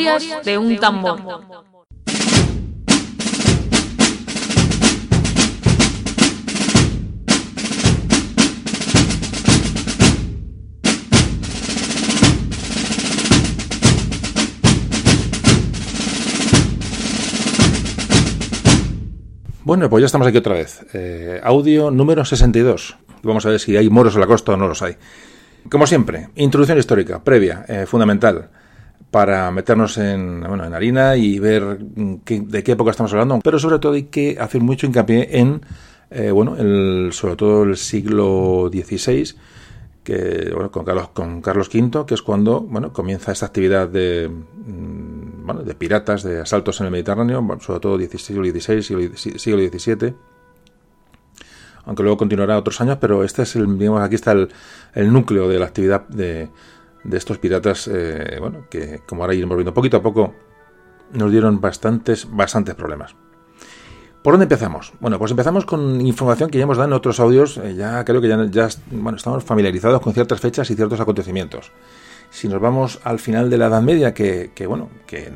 De un tambor. Bueno, pues ya estamos aquí otra vez. Eh, audio número 62. Vamos a ver si hay moros en la costa o no los hay. Como siempre, introducción histórica, previa, eh, fundamental, para meternos en, bueno, en harina y ver de qué época estamos hablando, pero sobre todo hay que hacer mucho hincapié en, eh, bueno, el, sobre todo el siglo XVI, que, bueno, con, Carlos, con Carlos V, que es cuando bueno, comienza esta actividad de, mm, bueno, de piratas, de asaltos en el Mediterráneo, sobre todo siglo XVI, siglo, XVII, aunque luego continuará otros años, pero este es el, digamos, aquí está el, el núcleo de la actividad de, de estos piratas, eh, bueno, que como ahora iremos viendo poquito a poco, nos dieron bastantes, bastantes problemas. ¿Por dónde empezamos? Bueno, pues empezamos con información que ya hemos dado en otros audios. Eh, ya creo que ya, ya bueno, estamos familiarizados con ciertas fechas y ciertos acontecimientos. Si nos vamos al final de la Edad Media, que, bueno, que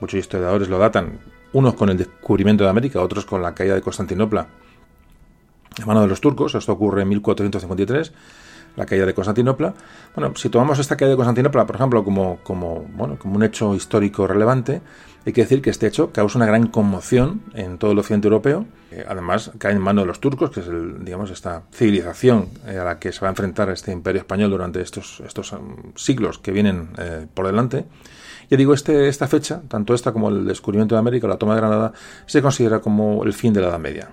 muchos historiadores lo datan, unos con el descubrimiento de América, otros con la caída de Constantinopla en mano de los turcos, esto ocurre en 1453, la caída de Constantinopla. Bueno, si tomamos esta caída de Constantinopla, por ejemplo, como, como, bueno, como un hecho histórico relevante, hay que decir que este hecho causa una gran conmoción en todo el occidente europeo. además, cae en manos de los turcos, que es el, digamos, esta civilización eh, a la que se va a enfrentar este imperio español durante estos, estos um, siglos que vienen eh, por delante. Ya digo, este, esta fecha, tanto esta como el descubrimiento de América, la toma de Granada, se considera como el fin de la Edad Media.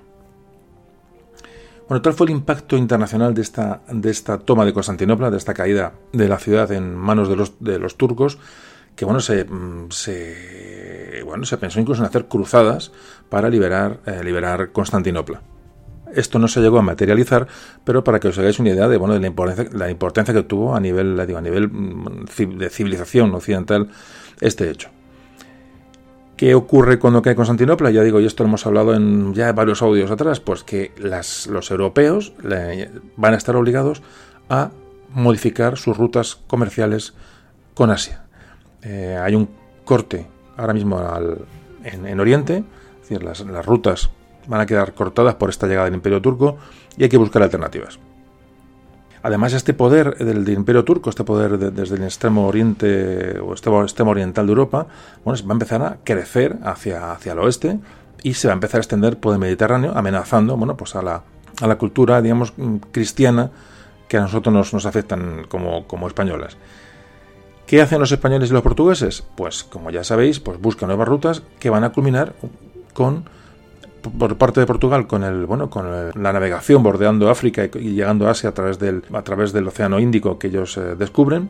Bueno, tal fue el impacto internacional de esta, de esta toma de Constantinopla, de esta caída de la ciudad en manos de los, de los turcos, que bueno, se, mm, se, bueno, se pensó incluso en hacer cruzadas para liberar, eh, liberar Constantinopla. Esto no se llegó a materializar, pero para que os hagáis una idea de, bueno, de la, importancia, la importancia que tuvo a nivel, a nivel mm, de civilización occidental este hecho. ¿Qué ocurre cuando cae Constantinopla? Ya digo, y esto lo hemos hablado en ya varios audios atrás, pues que los europeos van a estar obligados a modificar sus rutas comerciales con Asia. Eh, hay un corte ahora mismo en, Oriente, es decir, las rutas van a quedar cortadas por esta llegada del Imperio Turco y hay que buscar alternativas. Además, este poder del, Imperio Turco, este poder desde el extremo oriente o extremo, extremo, oriental de Europa, bueno, va a empezar a crecer hacia, hacia el oeste y se va a empezar a extender por el Mediterráneo, amenazando bueno, pues a, la, a la cultura, digamos, cristiana que a nosotros nos, nos afectan como, como españolas. ¿Qué hacen los españoles y los portugueses? Pues, como ya sabéis, pues buscan nuevas rutas que van a culminar con por parte de Portugal con el bueno con la navegación bordeando África y, llegando a Asia a través del a través del Océano Índico que ellos eh, descubren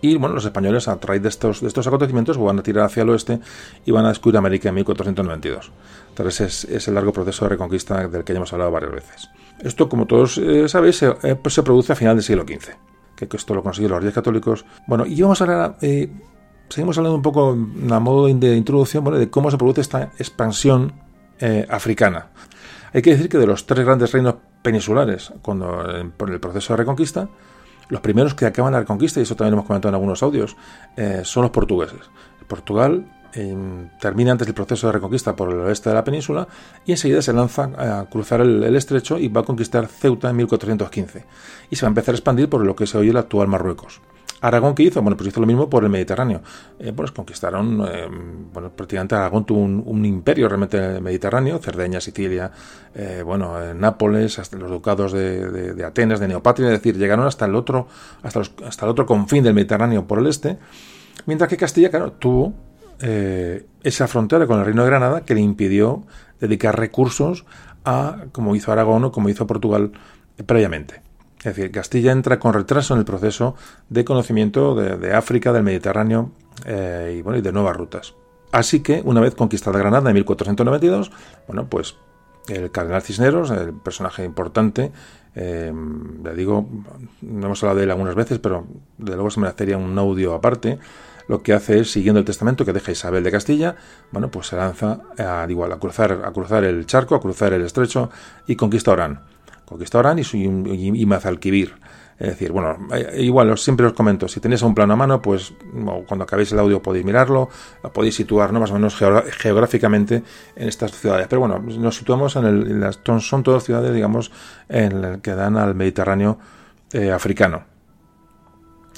y bueno, los españoles a través de estos, de estos acontecimientos van a tirar hacia el oeste y van a descubrir América en 1492. Entonces es, el largo proceso de reconquista del que ya hemos hablado varias veces. Esto, como todos eh, sabéis, se, eh, pues se, produce a final del siglo XV que esto lo consiguieron los reyes católicos. Bueno, y vamos a hablar, seguimos hablando un poco a modo de introducción de cómo se produce esta expansión eh, africana. Hay que decir que de los tres grandes reinos peninsulares, cuando por el proceso de reconquista, los primeros que acaban la reconquista, y eso también hemos comentado en algunos audios, eh, son los portugueses. Portugal termina antes el proceso de reconquista por el oeste de la península y enseguida se lanza a cruzar el, estrecho y va a conquistar Ceuta en 1415 y se va a empezar a expandir por lo que se oye el actual Marruecos. Aragón, ¿qué hizo? Bueno, pues hizo lo mismo por el Mediterráneo. Eh, pues conquistaron, eh, bueno, prácticamente Aragón tuvo un, imperio realmente en el Mediterráneo, Cerdeña, Sicilia, eh, bueno, Nápoles, hasta los ducados de, Atenas, de Neopatria, es decir, llegaron hasta el otro, hasta, hasta el otro confín del Mediterráneo por el este, mientras que Castilla, claro, tuvo eh, esa frontera con el Reino de Granada que le impidió dedicar recursos a, como hizo Aragón o como hizo Portugal previamente. Es decir, Castilla entra con retraso en el proceso de conocimiento de, África, del Mediterráneo eh, y, bueno, y de nuevas rutas. Así que, una vez conquistada Granada en 1492, bueno, pues el cardenal Cisneros, el personaje importante, eh, le digo, no hemos hablado de él algunas veces, pero de luego se me hacería un audio aparte, lo que hace es, siguiendo el testamento que deja Isabel de Castilla, bueno, pues se lanza a, igual, a, cruzar, a cruzar el charco, a cruzar el estrecho y conquista Orán. Conquista Orán y, y, y Mazalquivir. Es decir, bueno, eh, igual siempre os comento, si tenéis un plano a mano, pues cuando acabéis el audio podéis mirarlo, podéis situar más o menos geográficamente en estas ciudades. Pero bueno, nos situamos en, el, las, son todas ciudades, digamos, en el que dan al Mediterráneo eh, africano.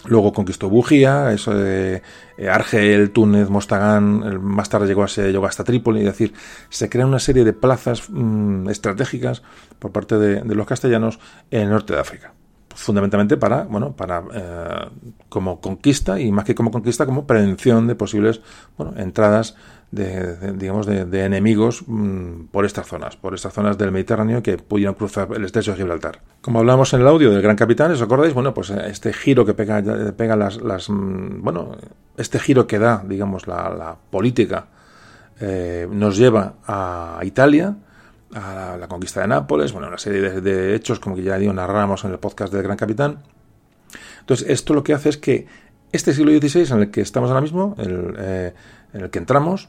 Luego conquistó Bujía, eso de eh, Argel, Túnez, Mostagán, más tarde llegó, a, llegó hasta Trípoli, es decir, se crean una serie de plazas mm, estratégicas por parte de, los castellanos en el norte de África. Fundamentalmente para bueno para eh, como conquista y más que como conquista como prevención de posibles bueno entradas de, digamos, de, enemigos mm, por estas zonas, por estas zonas del Mediterráneo que pudieron cruzar el estrecho de Gibraltar. Como hablamos en el audio del Gran Capitán, ¿os acordáis? Bueno, pues eh, este giro que pega, pega las, las mm, bueno, este giro que da, digamos, la, política eh, nos lleva a Italia, a la, conquista de Nápoles, bueno, una serie de, hechos, como que ya digo, narramos en el podcast del Gran Capitán. Entonces, esto lo que hace es que este siglo XVI en el que estamos ahora mismo, eh, en el que entramos,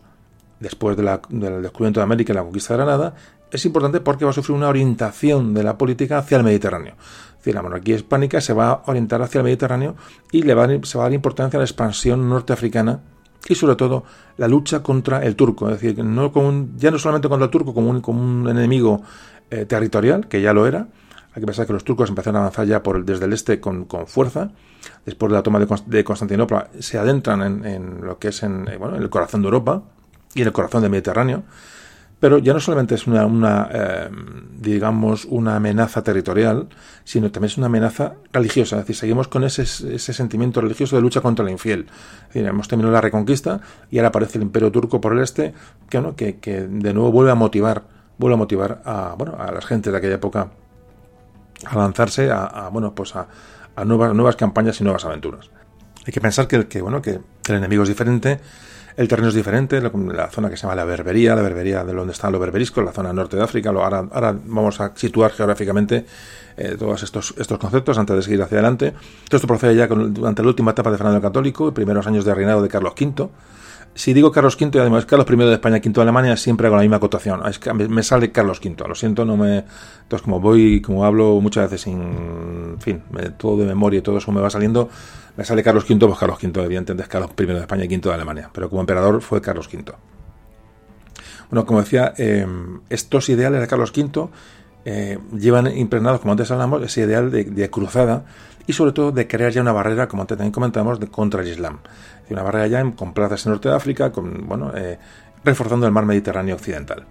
después del descubrimiento de América y la conquista de Granada, es importante porque va a sufrir una orientación de la política hacia el Mediterráneo. Es decir, la monarquía hispánica se va a orientar hacia el Mediterráneo y le va se va a dar importancia a la expansión norteafricana y sobre todo la lucha contra el turco. Es decir, no ya no solamente contra el turco como un, como un enemigo eh, territorial, que ya lo era, hay que pensar que los turcos empezaron a avanzar ya por desde el este con, fuerza. Después de la toma de, Constantinopla, se adentran en, lo que es eh, en el corazón de Europa y el corazón del Mediterráneo. Pero ya no solamente es una, eh, digamos, una amenaza territorial, sino también es una amenaza religiosa. Es decir, seguimos con ese, ese sentimiento religioso de lucha contra el infiel. hemos terminado la reconquista y ahora aparece el imperio turco por el este, que, ¿no? que, que de nuevo vuelve a motivar, vuelve a motivar a, bueno, a las gentes de aquella época a lanzarse a, bueno, pues a, nuevas, campañas y nuevas aventuras. Hay que pensar que, bueno, que el enemigo es diferente, el terreno es diferente, la, zona que se llama la Berbería, la Berbería de donde están los berberiscos, la zona norte de África. Ahora, ahora vamos a situar geográficamente eh, todos estos, estos conceptos antes de seguir hacia adelante. Todo esto procede ya durante la última etapa de Fernando el Católico, primeros años de reinado de Carlos V. Si digo Carlos V y además Carlos I de España, V de Alemania, siempre hago la misma acotación. Es que me sale Carlos V, lo siento, no me. Entonces, como voy, como hablo muchas veces sin. En fin, todo de memoria y todo eso me va saliendo me sale Carlos V, pues Carlos V, evidentemente es Carlos I de España y V de Alemania, pero como emperador fue Carlos V. Bueno, como decía, em, estos ideales de Carlos V eh, llevan impregnados, como antes hablamos, ese ideal de, cruzada y sobre todo de crear ya una barrera, como antes también comentamos, de, contra el Islam. Una barrera ya con plazas en Norte de África, bueno, eh, reforzando el mar Mediterráneo occidental.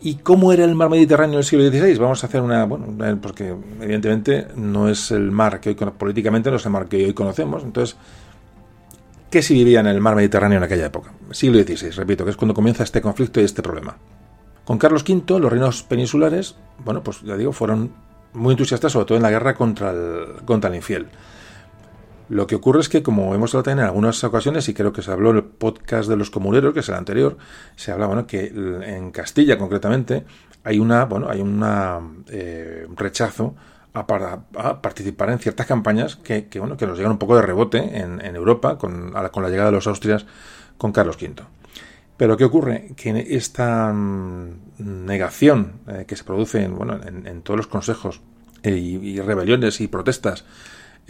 ¿Y cómo era el mar Mediterráneo en el siglo XVI? Vamos a hacer una, bueno, porque evidentemente no es el mar que hoy, políticamente no es el mar que hoy conocemos. Entonces, ¿qué se vivía en el mar Mediterráneo en aquella época? Siglo XVI, repito, que es cuando comienza este conflicto y este problema. Con Carlos V, los reinos peninsulares, bueno, pues ya digo, fueron muy entusiastas, sobre todo en la guerra contra el, contra el infiel. Lo que ocurre es que, como hemos hablado en algunas ocasiones, y creo que se habló en el podcast de los comuneros, que es el anterior, se habla bueno, que en Castilla concretamente hay una, bueno, hay una eh, rechazo a, para, participar en ciertas campañas que, bueno, que nos llegan un poco de rebote en, Europa con, con, la llegada de los austrias con Carlos V. Pero ¿qué ocurre? Que esta mm, negación eh, que se produce en, bueno, en, todos los consejos eh, y rebeliones y protestas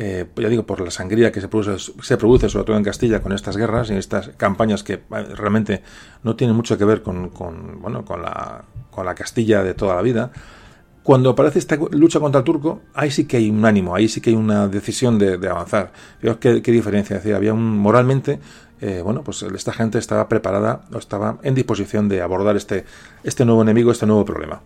eh, ya digo, por la sangría que se produce, se produce, sobre todo en Castilla, con estas guerras y estas campañas que eh, realmente no tienen mucho que ver con, bueno, con, la, con la Castilla de toda la vida. Cuando aparece esta lucha contra el turco, ahí sí que hay un ánimo, ahí sí que hay una decisión de, avanzar. ¿Qué, ¿Qué, diferencia? Es había un, moralmente, eh, bueno, pues esta gente estaba preparada o estaba en disposición de abordar este, este nuevo enemigo, este nuevo problema.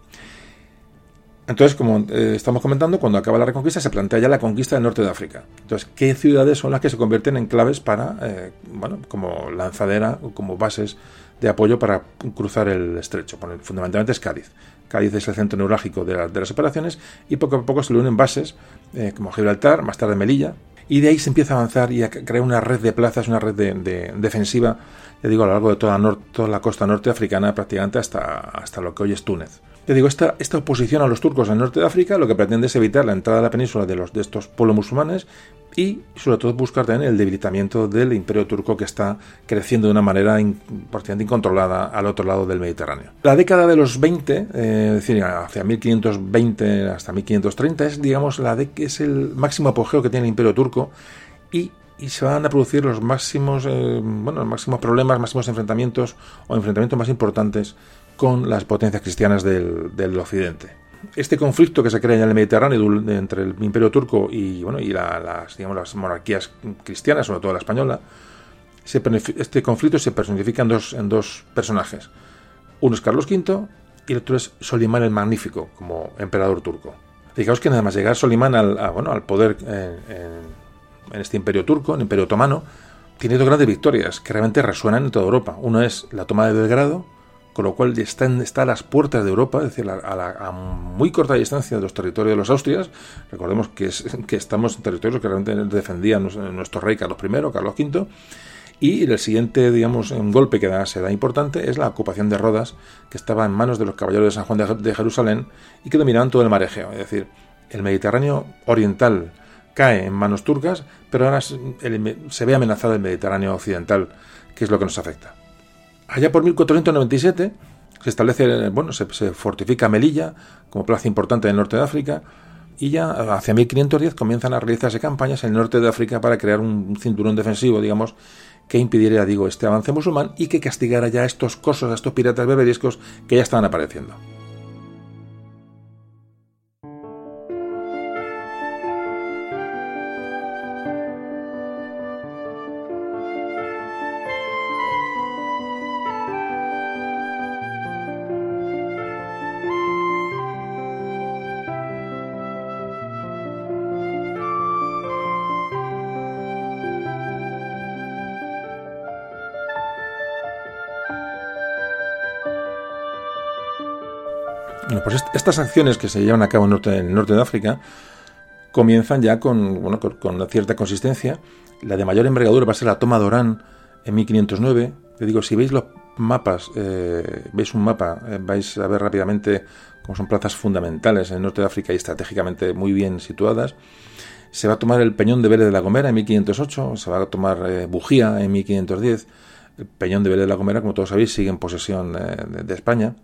Entonces, como eh, estamos comentando, cuando acaba la reconquista se plantea ya la conquista del norte de África. Entonces, ¿qué ciudades son las que se convierten en claves para, eh, bueno, como lanzadera o como bases de apoyo para cruzar el estrecho? fundamentalmente es Cádiz. Cádiz es el centro neurálgico de, las operaciones y poco a poco se le unen bases eh, como Gibraltar, más tarde Melilla, y de ahí se empieza a avanzar y a crear una red de plazas, una red de, defensiva, ya digo, a lo largo de toda, toda la costa norte africana, prácticamente hasta, hasta lo que hoy es Túnez. Te digo, esta, esta oposición a los turcos en el norte de África lo que pretende es evitar la entrada a la península de, los, de estos pueblos musulmanes y sobre todo buscar también el debilitamiento del imperio turco que está creciendo de una manera incontrolada al otro lado del Mediterráneo. La década de los 20, eh, es decir, hacia 1520 hasta 1530, es digamos la de, es el máximo apogeo que tiene el imperio turco y, y se van a producir los máximos, eh, bueno, los máximos problemas, máximos enfrentamientos o enfrentamientos más importantes con las potencias cristianas del, occidente este conflicto que se crea en el Mediterráneo entre el Imperio Turco y, bueno, y las, digamos, las monarquías cristianas, sobre todo la española, este conflicto se personifica en dos, en dos personajes. Uno es Carlos V y el otro es Solimán el Magnífico, como emperador turco. Fijaos que nada más llegar Solimán al, bueno, al poder en, este imperio turco, en el imperio otomano, tiene dos grandes victorias que realmente resuenan en toda Europa. Uno es la toma de Belgrado con lo cual está, está a las puertas de Europa, es decir, a, muy corta distancia de los territorios de los Austrias. Recordemos que, que estamos en territorios que realmente defendían nuestro rey Carlos I, Carlos V. Y el siguiente, digamos, golpe que da, se da importante es la ocupación de Rodas, que estaba en manos de los caballeros de San Juan de, Jerusalén y que dominaban todo el mar Egeo. Es decir, el Mediterráneo oriental cae en manos turcas, pero ahora se ve amenazado el Mediterráneo occidental, que es lo que nos afecta. Allá por 1497 se establece, bueno, se, fortifica Melilla como plaza importante en el norte de África y ya hacia 1510 comienzan a realizarse campañas en el norte de África para crear un cinturón defensivo, digamos, que impidiera, digo, este avance musulmán y que castigara ya a estos cosos, a estos piratas beberiscos que ya estaban apareciendo. Estas acciones que se llevan a cabo en, el norte de África comienzan ya con, bueno, con, una cierta consistencia. La de mayor envergadura va a ser la toma de Orán en 1509. Te digo, si veis los mapas, eh, veis un mapa, eh, vais a ver rápidamente cómo son plazas fundamentales en el norte de África y estratégicamente muy bien situadas. Se va a tomar el Peñón de Vélez de la Gomera en 1508, se va a tomar eh, Bujía en 1510. El Peñón de Vélez de la Gomera, como todos sabéis, sigue en posesión de España.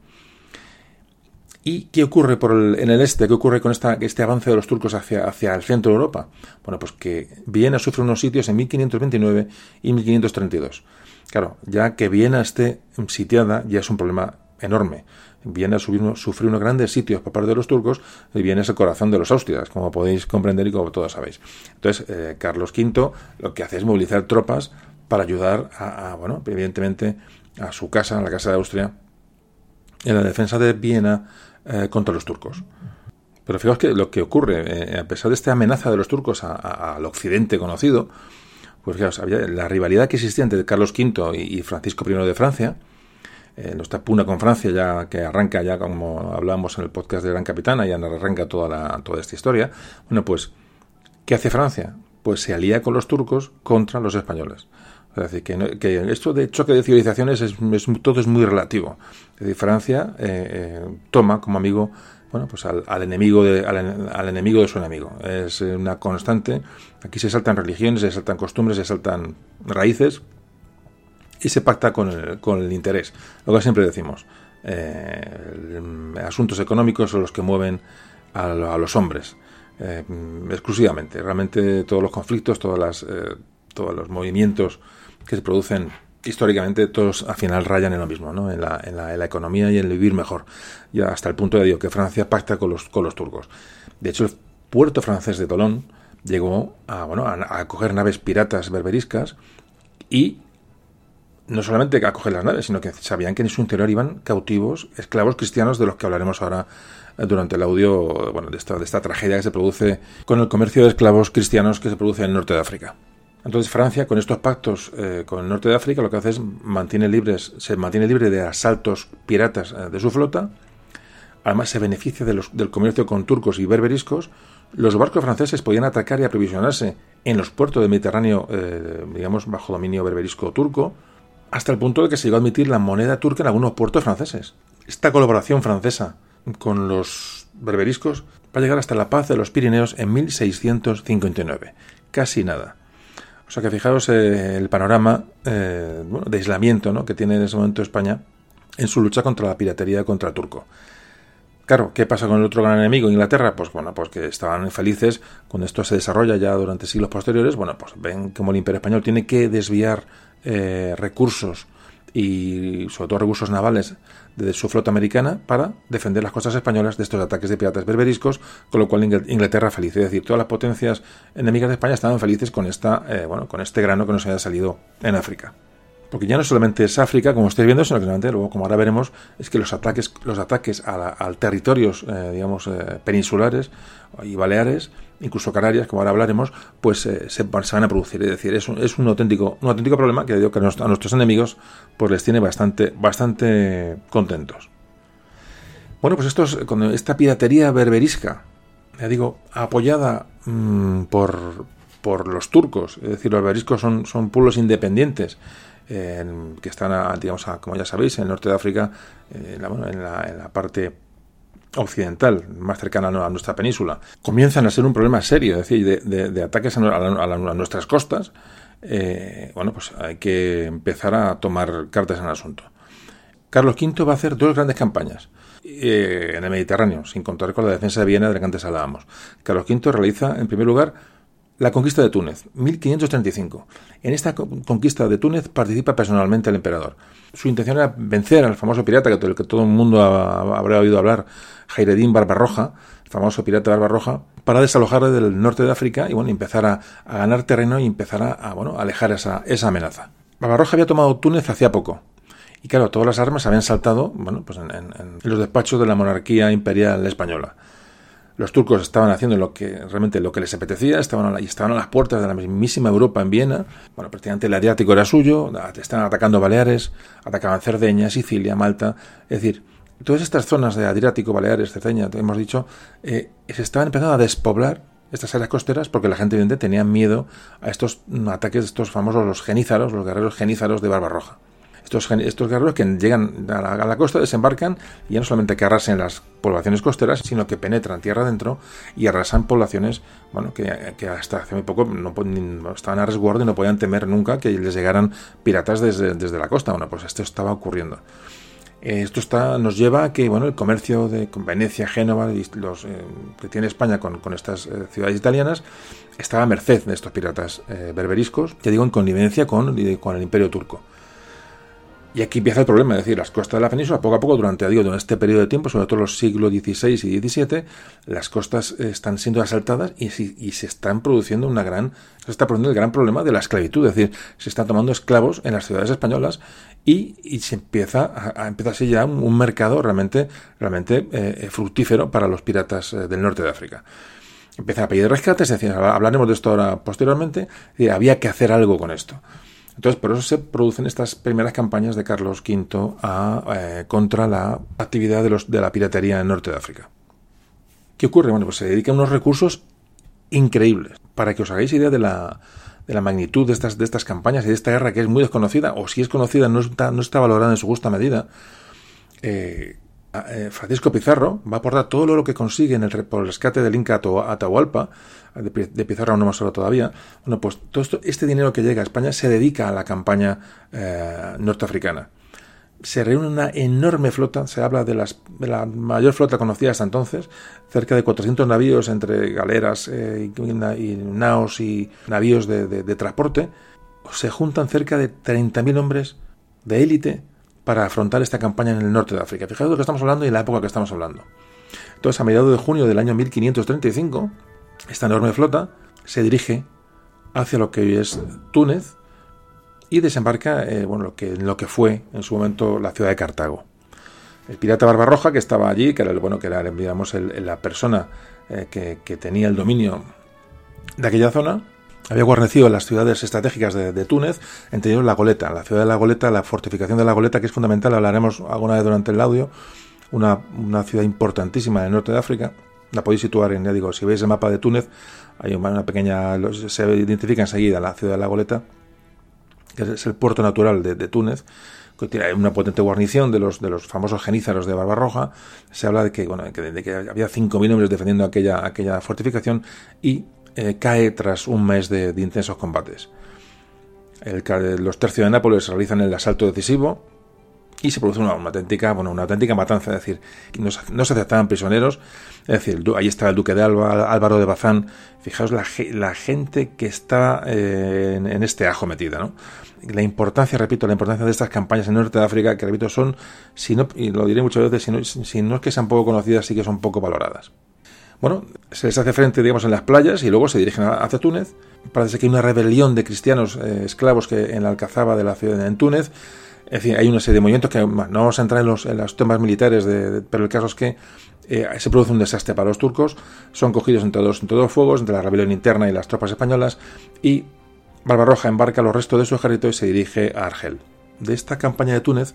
¿Y qué ocurre en el este? ¿Qué ocurre con esta, este avance de los turcos hacia, hacia el centro de Europa? Bueno, pues que Viena sufre unos sitios en 1529 y 1532. Claro, ya que Viena esté sitiada ya es un problema enorme. Viena sufrió unos grandes sitios por parte de los turcos y Viena es el corazón de los austrias, como podéis comprender y como todos sabéis. Entonces, eh, Carlos V lo que hace es movilizar tropas para ayudar a, bueno, evidentemente, a su casa, a la casa de Austria, en la defensa de Viena eh, contra los turcos. Pero fijaos que lo que ocurre, eh, a pesar de esta amenaza de los turcos al occidente conocido, pues fijaos, había la rivalidad que existía entre Carlos V y, Francisco I de Francia, eh, nuestra puna con Francia ya que arranca ya como hablábamos en el podcast de Gran Capitana, ya arranca toda, la, toda esta historia. Bueno, pues, ¿qué hace Francia? Pues se alía con los turcos contra los españoles. Es decir, que, esto de choque de civilizaciones es, todo es muy relativo. Es decir, Francia eh, eh, toma como amigo bueno, pues al, enemigo de, al, enemigo de su enemigo. Es una constante. Aquí se saltan religiones, se saltan costumbres, se saltan raíces y se pacta con el, con el interés. Lo que siempre decimos. Eh, asuntos económicos son los que mueven a, los hombres exclusivamente. Realmente todos los conflictos, todas las, todos los movimientos que se producen históricamente todos al final rayan en lo mismo, ¿no? en, la, en, la, en la economía y en vivir mejor. Y hasta el punto de que Francia pacta con los, con los turcos. De hecho, el puerto francés de Tolón llegó a, bueno, a, acoger naves piratas berberiscas y no solamente a acoger las naves, sino que sabían que en su interior iban cautivos, esclavos cristianos, de los que hablaremos ahora durante el audio bueno, de, esta, de esta tragedia que se produce con el comercio de esclavos cristianos que se produce en el norte de África. Entonces Francia, con estos pactos eh, con el norte de África, lo que hace es mantiene libres, se mantiene libre de asaltos piratas eh, de su flota. Además, se beneficia del comercio con turcos y berberiscos. Los barcos franceses podían atacar y aprovisionarse en los puertos del Mediterráneo, eh, digamos, bajo dominio berberisco turco, hasta el punto de que se llegó a admitir la moneda turca en algunos puertos franceses. Esta colaboración francesa con los berberiscos para llegar hasta la paz de los Pirineos en 1659. Casi nada. O sea que fijaros eh, el panorama eh, de aislamiento ¿no? que tiene en ese momento España en su lucha contra la piratería contra el turco. Claro, ¿qué pasa con el otro gran enemigo, Inglaterra? Pues bueno, pues que estaban felices cuando esto se desarrolla ya durante siglos posteriores. Bueno, pues ven como el Imperio Español tiene que desviar eh, recursos y sobre todo recursos navales de su flota americana para defender las costas españolas de estos ataques de piratas berberiscos, con lo cual Inglaterra feliz. Es decir, todas las potencias enemigas de España estaban felices con, esta, eh, bueno, con este grano que nos había salido en África. Porque ya no solamente es África, como estáis viendo, sino que realmente, luego, como ahora veremos, es que los ataques, los ataques a, territorios, eh, digamos, eh, peninsulares y baleares, incluso Canarias, como ahora hablaremos, pues se, se, van a producir. Es decir, es un, es un auténtico, un auténtico problema que digo que a nuestros enemigos pues les tiene bastante, bastante contentos. Bueno, pues esto con esta piratería berberisca, ya digo, apoyada mm, por, por los turcos, es decir, los berberiscos son, son pueblos independientes que están, digamos, como ya sabéis, en el norte de África, en, la, en, la, parte occidental, más cercana a nuestra península, comienzan a ser un problema serio, es decir, de, ataques a, a, nuestras costas, eh, bueno, pues hay que empezar a tomar cartas en el asunto. Carlos V va a hacer dos grandes campañas eh, en el Mediterráneo, sin contar con la defensa de Viena de la que antes hablábamos. Carlos V realiza, en primer lugar, la conquista de Túnez, 1535. En esta conquista de Túnez participa personalmente el emperador. Su intención era vencer al famoso pirata del que todo el mundo habrá oído hablar, Jairedín Barbarroja, el famoso pirata Barbarroja, para desalojarle del norte de África y bueno, empezar a, ganar terreno y empezar a, bueno, alejar esa, esa amenaza. Barbarroja había tomado Túnez hacía poco. Y claro, todas las armas habían saltado bueno, pues en los despachos de la monarquía imperial española. Los turcos estaban haciendo lo que realmente lo que les apetecía, estaban a, estaban a las puertas de la mismísima Europa en Viena. Bueno, prácticamente el Adriático era suyo, estaban atacando Baleares, atacaban Cerdeña, Sicilia, Malta. Es decir, todas estas zonas de Adriático, Baleares, Cerdeña, hemos dicho, eh, se estaban empezando a despoblar estas áreas costeras porque la gente evidentemente tenía miedo a estos ataques de estos famosos los genízaros, los guerreros genízaros de Barbarroja. Estos, guerreros que llegan a la, costa, desembarcan y ya no solamente que arrasen las poblaciones costeras, sino que penetran tierra adentro y arrasan poblaciones bueno, que, hasta hace muy poco no, estaban a resguardo y no podían temer nunca que les llegaran piratas desde, la costa. Bueno, pues esto estaba ocurriendo. Esto está, nos lleva a que bueno, el comercio de Venecia, Génova, los, eh, que tiene España con, estas eh, ciudades italianas, estaba a merced de estos piratas eh, berberiscos, ya digo, en connivencia con, con el imperio turco. Y aquí empieza el problema, es decir, las costas de la península, poco a poco, durante, digo, durante este periodo de tiempo, sobre todo los siglos XVI y XVII, las costas están siendo asaltadas y, se están produciendo una gran, se está produciendo el gran problema de la esclavitud, es decir, se están tomando esclavos en las ciudades españolas y, se empieza a, a, empezarse ya un, mercado realmente, realmente eh, fructífero para los piratas eh, del norte de África. Empiezan a pedir rescates, es decir, hablaremos de esto ahora posteriormente, había que hacer algo con esto. Entonces, por eso se producen estas primeras campañas de Carlos V eh, contra la actividad de, los, de la piratería en el norte de África. ¿Qué ocurre? Bueno, pues se dedican unos recursos increíbles. Para que os hagáis idea de la, de la magnitud de estas, de estas campañas y de esta guerra que es muy desconocida, o si es conocida no está, no está valorada en su justa medida, eh, eh, Francisco Pizarro va a aportar todo lo que consigue en el, por el rescate del Inca Atahualpa, de, Pizarro no hemos hablado todavía, bueno, pues todo esto, este dinero que llega a España se dedica a la campaña eh, norteafricana. Se reúne una enorme flota, se habla de, las, la mayor flota conocida hasta entonces, cerca de 400 navíos entre galeras eh, y, naos y navíos de, transporte. Se juntan cerca de 30.000 hombres de élite para afrontar esta campaña en el norte de África. Fijaos de lo que estamos hablando y la época que estamos hablando. Entonces, a mediados de junio del año 1535, esta enorme flota se dirige hacia lo que hoy es Túnez y desembarca eh, bueno, lo que, en lo que fue en su momento la ciudad de Cartago. El pirata Barbarroja, que estaba allí, que era, el, bueno, que era digamos, la persona eh, que, tenía el dominio de aquella zona, había guarnecido las ciudades estratégicas de, Túnez, entre ellos la Goleta, la ciudad de la Goleta, la fortificación de la Goleta, que es fundamental, hablaremos alguna vez durante el audio, una, una ciudad importantísima en el norte de África, la podéis situar en, ya digo, si veis el mapa de Túnez, hay una pequeña, se identifica enseguida la ciudad de la Goleta, que es el puerto natural de, Túnez, que tiene una potente guarnición de los, de los famosos genízaros de Barbarroja. Se habla de que, bueno, de que, había 5.000 hombres defendiendo aquella, aquella fortificación y eh, cae tras un mes de, intensos combates. Los tercios de Nápoles realizan el asalto decisivo y se produce una, auténtica bueno una auténtica matanza es decir no, no, se aceptaban prisioneros es decir ahí está el duque de Alba Álvaro de Bazán. Fijaos la, gente que está eh, en, este ajo metida no la importancia repito la importancia de estas campañas en Norte de África que repito son si no y lo diré muchas veces si no, es que sean poco conocidas sí que son poco valoradas. Bueno, se les hace frente, digamos, en las playas y luego se dirigen hacia Túnez. Parece que hay una rebelión de cristianos eh, esclavos que en la alcazaba de la ciudad de Túnez en fin, hay una serie de movimientos que no vamos a entrar en los, en los temas militares, pero el caso es que eh, se produce un desastre para los turcos, son cogidos entre dos, entre dos fuegos, entre la rebelión interna y las tropas españolas, y Barbarroja embarca los restos de su ejército y se dirige a Argel. De esta campaña de Túnez,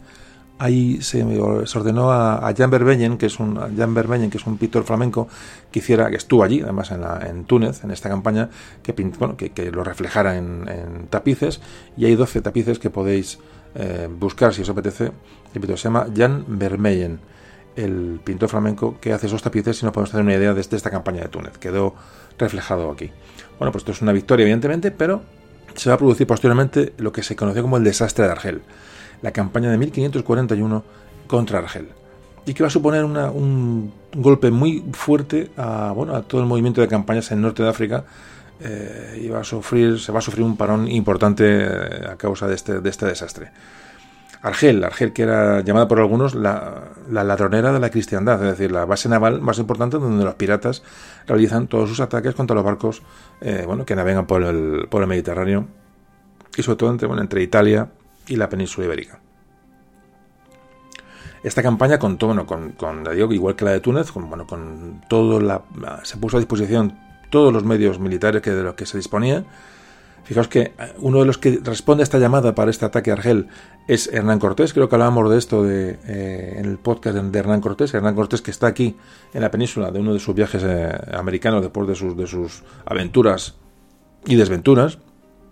ahí se, ordenó a, Jan Verbeyen, que es un Jan que es un pintor flamenco, que hiciera, que estuvo allí, además en, la, en Túnez, en esta campaña, que, bueno, que, que lo reflejara en, tapices, y hay 12 tapices que podéis eh, buscar si os apetece. se llama Jan Vermeyen, el pintor flamenco que hace esos tapices y nos podemos tener una idea de, esta campaña de Túnez. Quedó reflejado aquí. Bueno, pues esto es una victoria, evidentemente, pero se va a producir posteriormente lo que se conoció como el desastre de Argel, la campaña de 1541 contra Argel, y que va a suponer un golpe muy fuerte a, bueno, a todo el movimiento de campañas en el norte de África, eh, a sufrir, se va a sufrir un parón importante eh, a causa de este, de este desastre. Argel, Argel que era llamada por algunos la, ladronera de la cristiandad, es decir, la base naval más importante donde los piratas realizan todos sus ataques contra los barcos eh, bueno, que navegan por el, por el Mediterráneo y sobre todo entre, bueno, entre Italia y la península ibérica. Esta campaña contó, bueno, con, con digo, igual que la de Túnez, bueno, con todo la, se puso a disposición todos los medios militares que de los que se disponía. Fijaos que eh, uno de los que responde a esta llamada para este ataque a Argel es Hernán Cortés. Creo que hablábamos de esto de, eh, en el podcast de Hernán Cortés. Hernán Cortés que está aquí en la península de uno de sus viajes eh, americanos después de sus, de sus aventuras y desventuras.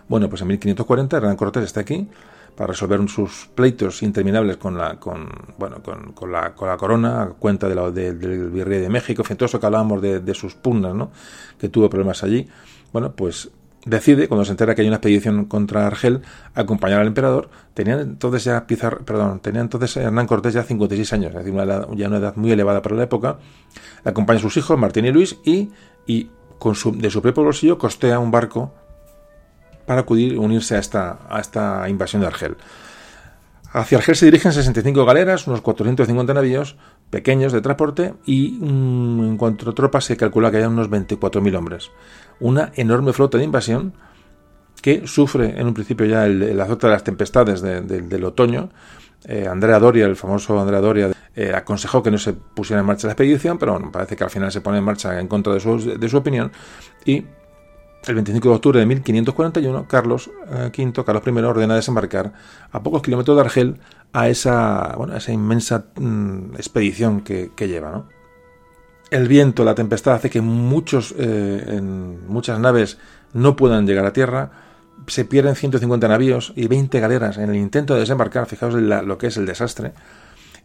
Bueno, pues en 1540 Hernán Cortés está aquí para resolver sus pleitos interminables con la, con, bueno, con, con la, con la corona, a cuenta de la, del virrey de México, en todo eso que hablábamos de, sus pugnas, ¿no? que tuvo problemas allí. Bueno, pues decide, cuando se entera que hay una expedición contra Argel, acompañar al emperador. Tenía entonces ya Pizar, perdón, tenía entonces Hernán Cortés ya 56 años, es decir, una ya una edad muy elevada para la época. Acompaña a sus hijos, Martín y Luis, y, y con su, de su propio bolsillo costea un barco para acudir unirse a esta, a esta invasión de Argel. Hacia Argel se dirigen 65 galeras, unos 450 navíos pequeños de transporte y mm, en cuanto a tropas se calcula que hay unos 24.000 hombres. Una enorme flota de invasión que sufre en un principio ya el, azote de las tempestades del otoño. Eh, Andrea Doria, el famoso Andrea Doria, eh, aconsejó que no se pusiera en marcha la expedición, pero parece que al final se pone en marcha en contra de su, de su opinión y el 25 de octubre de 1541, Carlos V, eh, Carlos I, ordena desembarcar a pocos kilómetros de Argel a esa, bueno, esa inmensa mm, expedición que, lleva. El viento, la tempestad hace que muchos, eh, muchas naves no puedan llegar a tierra. Se pierden 150 navíos y 20 galeras en el intento de desembarcar. Fijaos lo que es el desastre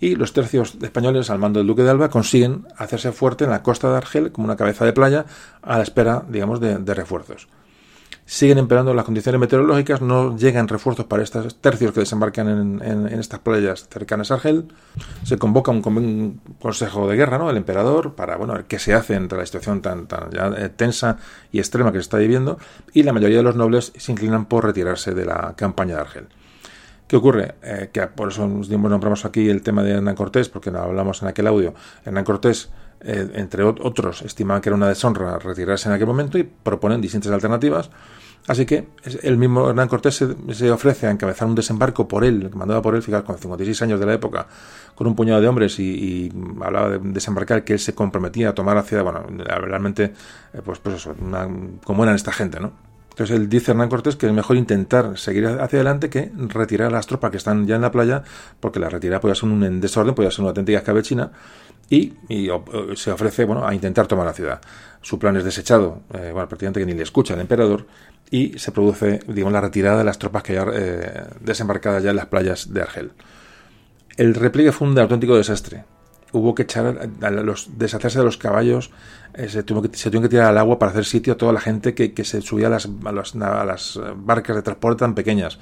y los tercios españoles al mando del duque de Alba consiguen hacerse fuerte en la costa de Argel como una cabeza de playa a la espera, digamos, de, refuerzos. Siguen empeorando las condiciones meteorológicas, no llegan refuerzos para estos tercios que desembarcan en, estas playas cercanas a Argel. Se convoca un, consejo de guerra, ¿no? El emperador, para bueno, ver qué se hace entre la situación tan, tan eh, tensa y extrema que se está viviendo, y la mayoría de los nobles se inclinan por retirarse de la campaña de Argel. ¿Qué ocurre? Eh, que por eso nos nombramos aquí el tema de Hernán Cortés, porque no hablamos en aquel audio. Hernán Cortés, eh, entre otros, estimaban que era una deshonra retirarse en aquel momento y proponen distintas alternativas. Así que el mismo Hernán Cortés se, ofrece a encabezar un desembarco por él, mandado por él, fíjate, con 56 años de la época, con un puñado de hombres y, hablaba de desembarcar, que él se comprometía a tomar hacia, bueno, realmente, eh, pues, pues como eran esta gente, ¿no? Entonces él dice Hernán Cortés que es mejor intentar seguir hacia adelante que retirar a las tropas que están ya en la playa, porque la retirada puede ser un desorden, puede ser una auténtica escabechina, y, y se ofrece bueno, a intentar tomar la ciudad. Su plan es desechado, eh, bueno, prácticamente que ni le escucha el emperador, y se produce digamos, la retirada de las tropas que ya eh, desembarcadas ya en las playas de Argel. El repliegue fue un auténtico desastre. Hubo que echar a los, deshacerse de los caballos, eh, se, tuvo que, se que tirar al agua para hacer sitio a toda la gente que, se subía a las, a, las, barcas de transporte tan pequeñas.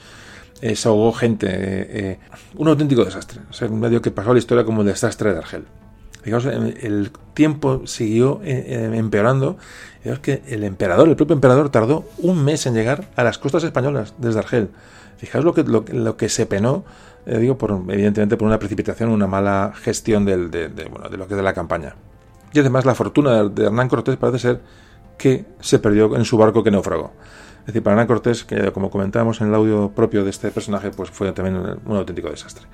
Eh, se ahogó gente. Eh, un auténtico desastre. O un medio que pasó a la historia como el desastre de Argel. Fijaos, el tiempo siguió empeorando. Es que el emperador, el propio emperador, tardó un mes en llegar a las costas españolas desde Argel. Fijaos lo que, lo que se penó eh, digo, por, evidentemente por una precipitación, una mala gestión de, bueno, de lo que es de la campaña. Y además la fortuna de, Hernán Cortés parece ser que se perdió en su barco que naufragó. Es decir, para Hernán Cortés, que como comentábamos en el audio propio de este personaje, pues fue también un auténtico desastre.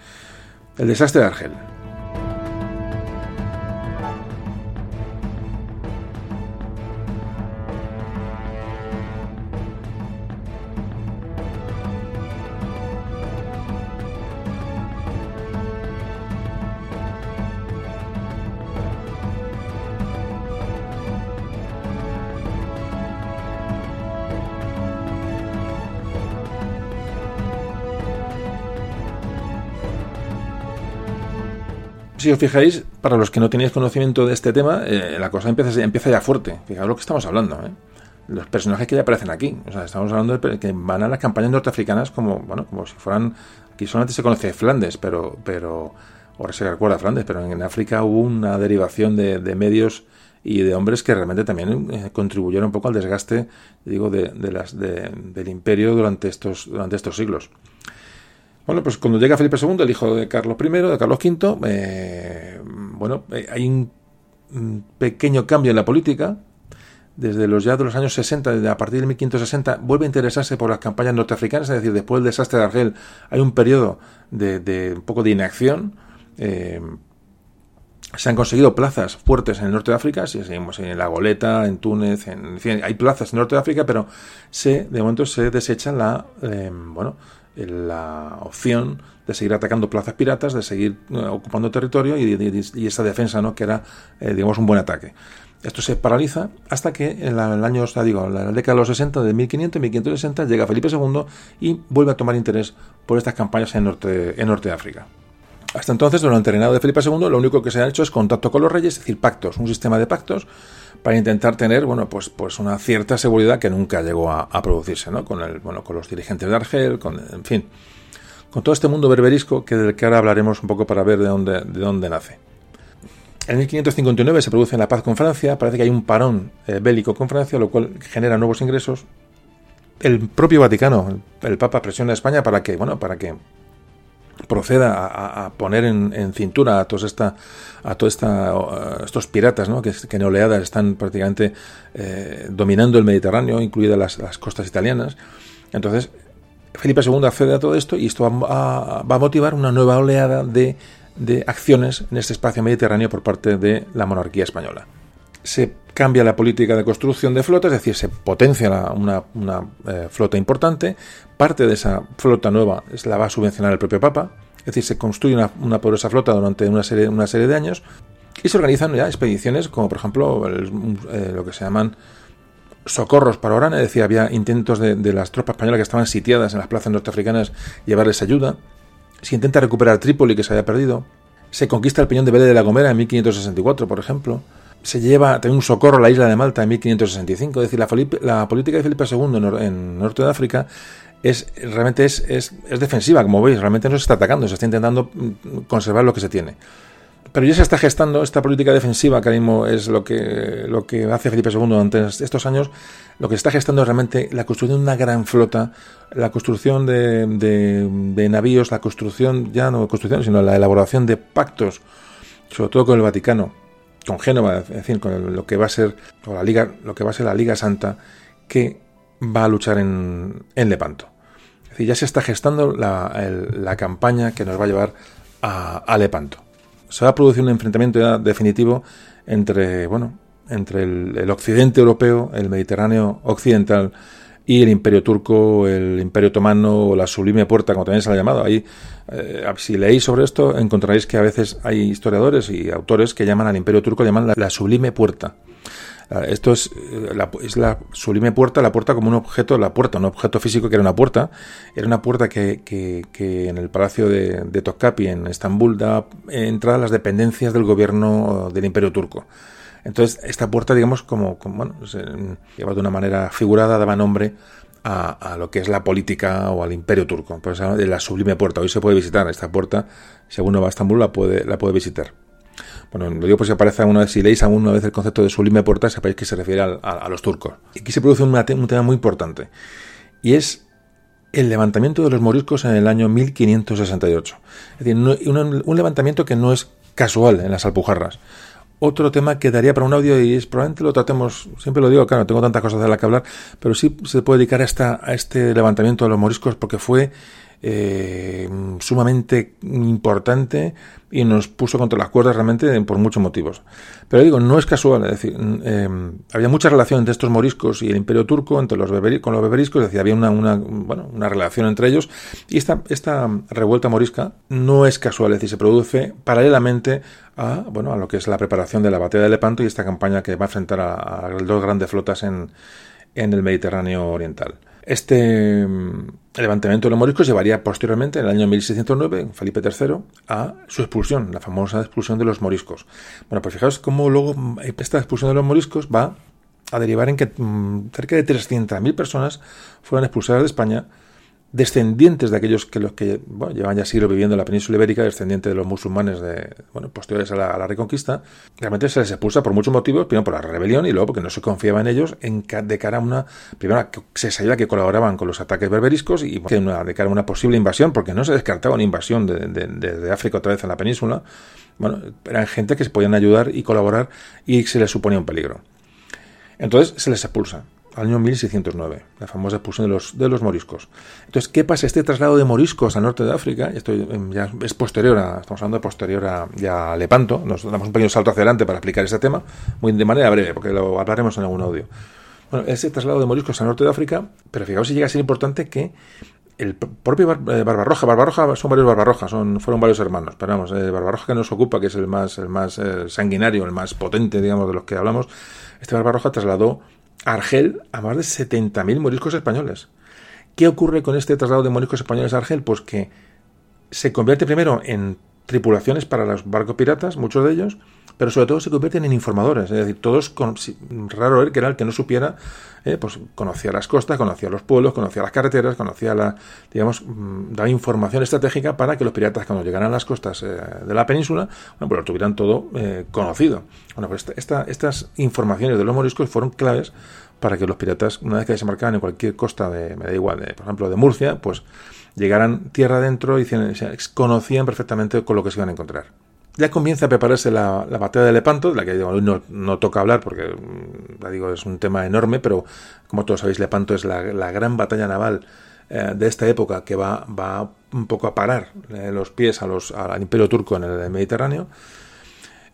El desastre de Argel. Si os fijáis, para los que no tenéis conocimiento de este tema, eh, la cosa empieza, ya fuerte. Fijaos lo que estamos hablando. ¿eh? Los personajes que ya aparecen aquí. O sea, estamos hablando de que van a las campañas norteafricanas como, bueno, como si fueran. Aquí solamente se conoce Flandes, pero, pero ahora se recuerda Flandes, pero en África hubo una derivación de, medios y de hombres que realmente también eh, contribuyeron un poco al desgaste, digo, de, las, del imperio durante estos, durante estos siglos. Bueno, pues cuando llega Felipe II, el hijo de Carlos I, de Carlos V, eh, bueno, eh, hay un, pequeño cambio en la política. Desde los ya de los años 60, desde a partir de 1560, vuelve a interesarse por las campañas norteafricanas, es decir, después del desastre de Argel hay un periodo de, un poco de inacción. Eh, se han conseguido plazas fuertes en el norte de África, si seguimos en la Goleta, en Túnez, en, fin, hay plazas en el norte de África, pero se, de momento se desecha la, bueno, la opción de seguir atacando plazas piratas, de seguir eh, ocupando territorio y, esa defensa, ¿no? que era, eh, digamos, un buen ataque. Esto se paraliza hasta que en, el año, digo, la década de los 60, de 1500 1560, llega Felipe II y vuelve a tomar interés por estas campañas en Norte, en norte de África. Hasta entonces, durante el reinado de Felipe II, lo único que se ha hecho es contacto con los reyes, es decir, pactos, un sistema de pactos para intentar tener, bueno, pues, pues una cierta seguridad que nunca llegó a, producirse, ¿no? Con el, bueno, con los dirigentes de Argel, con, en fin, con todo este mundo berberisco que del que ahora hablaremos un poco para ver de dónde, de dónde nace. En 1559 se produce la paz con Francia, parece que hay un parón eh, bélico con Francia, lo cual genera nuevos ingresos. El propio Vaticano, el, Papa presiona a España para que, bueno, para que proceda a, poner en, cintura a todos esta a todos estos piratas ¿no? que, que, en oleadas están prácticamente eh, dominando el Mediterráneo, incluidas las, costas italianas. Entonces, Felipe II accede a todo esto y esto va a, motivar una nueva oleada de, de, acciones en este espacio mediterráneo por parte de la monarquía española. Se cambia la política de construcción de flotas, es decir, se potencia una, eh, flota importante, parte de esa flota nueva la va a subvencionar el propio Papa, es decir, se construye una, poderosa flota durante una serie, de años y se organizan ya expediciones como por ejemplo eh, lo que se llaman socorros para Orán, es decir, había intentos de, las tropas españolas que estaban sitiadas en las plazas norteafricanas llevarles ayuda, se intenta recuperar Trípoli que se había perdido, se conquista el peñón de Vélez de la Gomera en 1564, por ejemplo, se lleva también un socorro a la isla de Malta en 1565. Es decir, la, política de Felipe II en, Norte de África es realmente es, es, defensiva, como veis, realmente no se está atacando, se está intentando mm, conservar lo que se tiene. Pero ya se está gestando esta política defensiva, que ahora mismo es lo que, lo que hace Felipe II durante estos años. Lo que está gestando es realmente la construcción de una gran flota, la construcción de, de navíos, la construcción, ya no construcción, sino la elaboración de pactos, sobre todo con el Vaticano, con Génova, es decir, con lo que va a ser la Liga, lo que va a ser la Liga Santa, que va a luchar en, en Lepanto. Es decir, ya se está gestando la, campaña que nos va a llevar a, Lepanto. Se va a producir un enfrentamiento ya definitivo entre, bueno, entre el occidente europeo, el Mediterráneo occidental, y el Imperio Turco, el Imperio Otomano o la Sublime Puerta, como también se ha llamado. Ahí, eh, si leéis sobre esto, encontraréis que a veces hay historiadores y autores que llaman al Imperio Turco, llaman la, Sublime Puerta. Esto es eh, la, es la sublime puerta, la puerta como un objeto, la puerta, un objeto físico que era una puerta, era una puerta que, que, en el palacio de, de Topkapi, en Estambul, da entrada a las dependencias del gobierno del Imperio Turco. Entonces, esta puerta, digamos, como, bueno, se, lleva de una manera figurada, daba nombre a, lo que es la política o al imperio turco. Por eso de la sublime puerta. Hoy se puede visitar esta puerta, si alguno va a Estambul la puede, la puede visitar. Bueno, lo digo por si aparece alguna vez, si leéis alguna vez el concepto de sublime puerta, sabéis que se refiere a, los turcos. Aquí se produce un, un, tema muy importante, y es el levantamiento de los moriscos en el año 1568. Es decir, un, un levantamiento que no es casual en las Alpujarras otro tema que daría para un audio y es, probablemente lo tratemos, siempre lo digo, claro, tengo tantas cosas de las que hablar, pero sí se puede dedicar a, a este levantamiento de los moriscos porque fue eh, sumamente importante y nos puso contra las cuerdas realmente por muchos motivos. Pero digo, no es casual, es decir, eh, había mucha relación entre estos moriscos y el imperio turco, entre los con los beberiscos, es decir, había una, una, bueno, una relación entre ellos y esta, esta revuelta morisca no es casual, es decir, se produce paralelamente a, bueno, a lo que es la preparación de la batalla de Lepanto y esta campaña que va a enfrentar a, a dos grandes flotas en, en el Mediterráneo oriental. Este mm, levantamiento de los moriscos llevaría posteriormente, en el año 1609, Felipe III, a su expulsión, la famosa expulsión de los moriscos. Bueno, pues fijaos cómo luego mm, esta expulsión de los moriscos va a derivar en que mm, cerca de 300.000 personas fueron expulsadas de España descendientes de aquellos que los que bueno, llevan ya siglos viviendo en la península ibérica, descendientes de los musulmanes de, bueno, posteriores a la, reconquista, realmente se les expulsa por muchos motivos, primero por la rebelión y luego porque no se confiaba en ellos en, de cara a una, primero se sabía que colaboraban con los ataques berberiscos y de cara a una posible invasión, porque no se descartaba una invasión de, de África otra vez en la península, bueno, eran gente que se podían ayudar y colaborar y se les suponía un peligro. Entonces se les expulsa año 1609, la famosa expulsión de los, de los moriscos. Entonces, ¿qué pasa? Este traslado de moriscos al norte de África, esto ya es posterior a, estamos hablando de posterior a, ya Lepanto, nos damos un pequeño salto hacia adelante para explicar este tema, muy de manera breve, porque lo hablaremos en algún audio. Bueno, ese traslado de moriscos al norte de África, pero fijaos si llega a ser importante que el propio eh, Barbarroja, Barbarroja son varios Barbarrojas, son, fueron varios hermanos, pero vamos, el Barbarroja que nos ocupa, que es el más, el más eh, sanguinario, el más potente, digamos, de los que hablamos, este Barbarroja trasladó Argel a más de 70.000 moriscos españoles. ¿Qué ocurre con este traslado de moriscos españoles a Argel? Pues que se convierte primero en tripulaciones para los barcos piratas, muchos de ellos, pero sobre todo se convierten en informadores, es decir, todos, raro era que era el que no supiera, eh, pues conocía las costas, conocía los pueblos, conocía las carreteras, conocía la, digamos, mm, daba información estratégica para que los piratas cuando llegaran a las costas eh, de la península, bueno, pues lo tuvieran todo eh, conocido. Bueno, pues esta, estas informaciones de los moriscos fueron claves para que los piratas, una vez que desembarcaban en cualquier costa de, me da igual, por ejemplo, de Murcia, pues llegaran tierra adentro y conocían perfectamente con lo que se iban a encontrar ya comienza a prepararse la, batalla de Lepanto, de la que hoy no, toca hablar porque mm, la digo es un tema enorme, pero como todos sabéis, Lepanto es la, gran batalla naval eh, de esta época que va, va un poco a parar eh, los pies a los, al imperio turco en el Mediterráneo.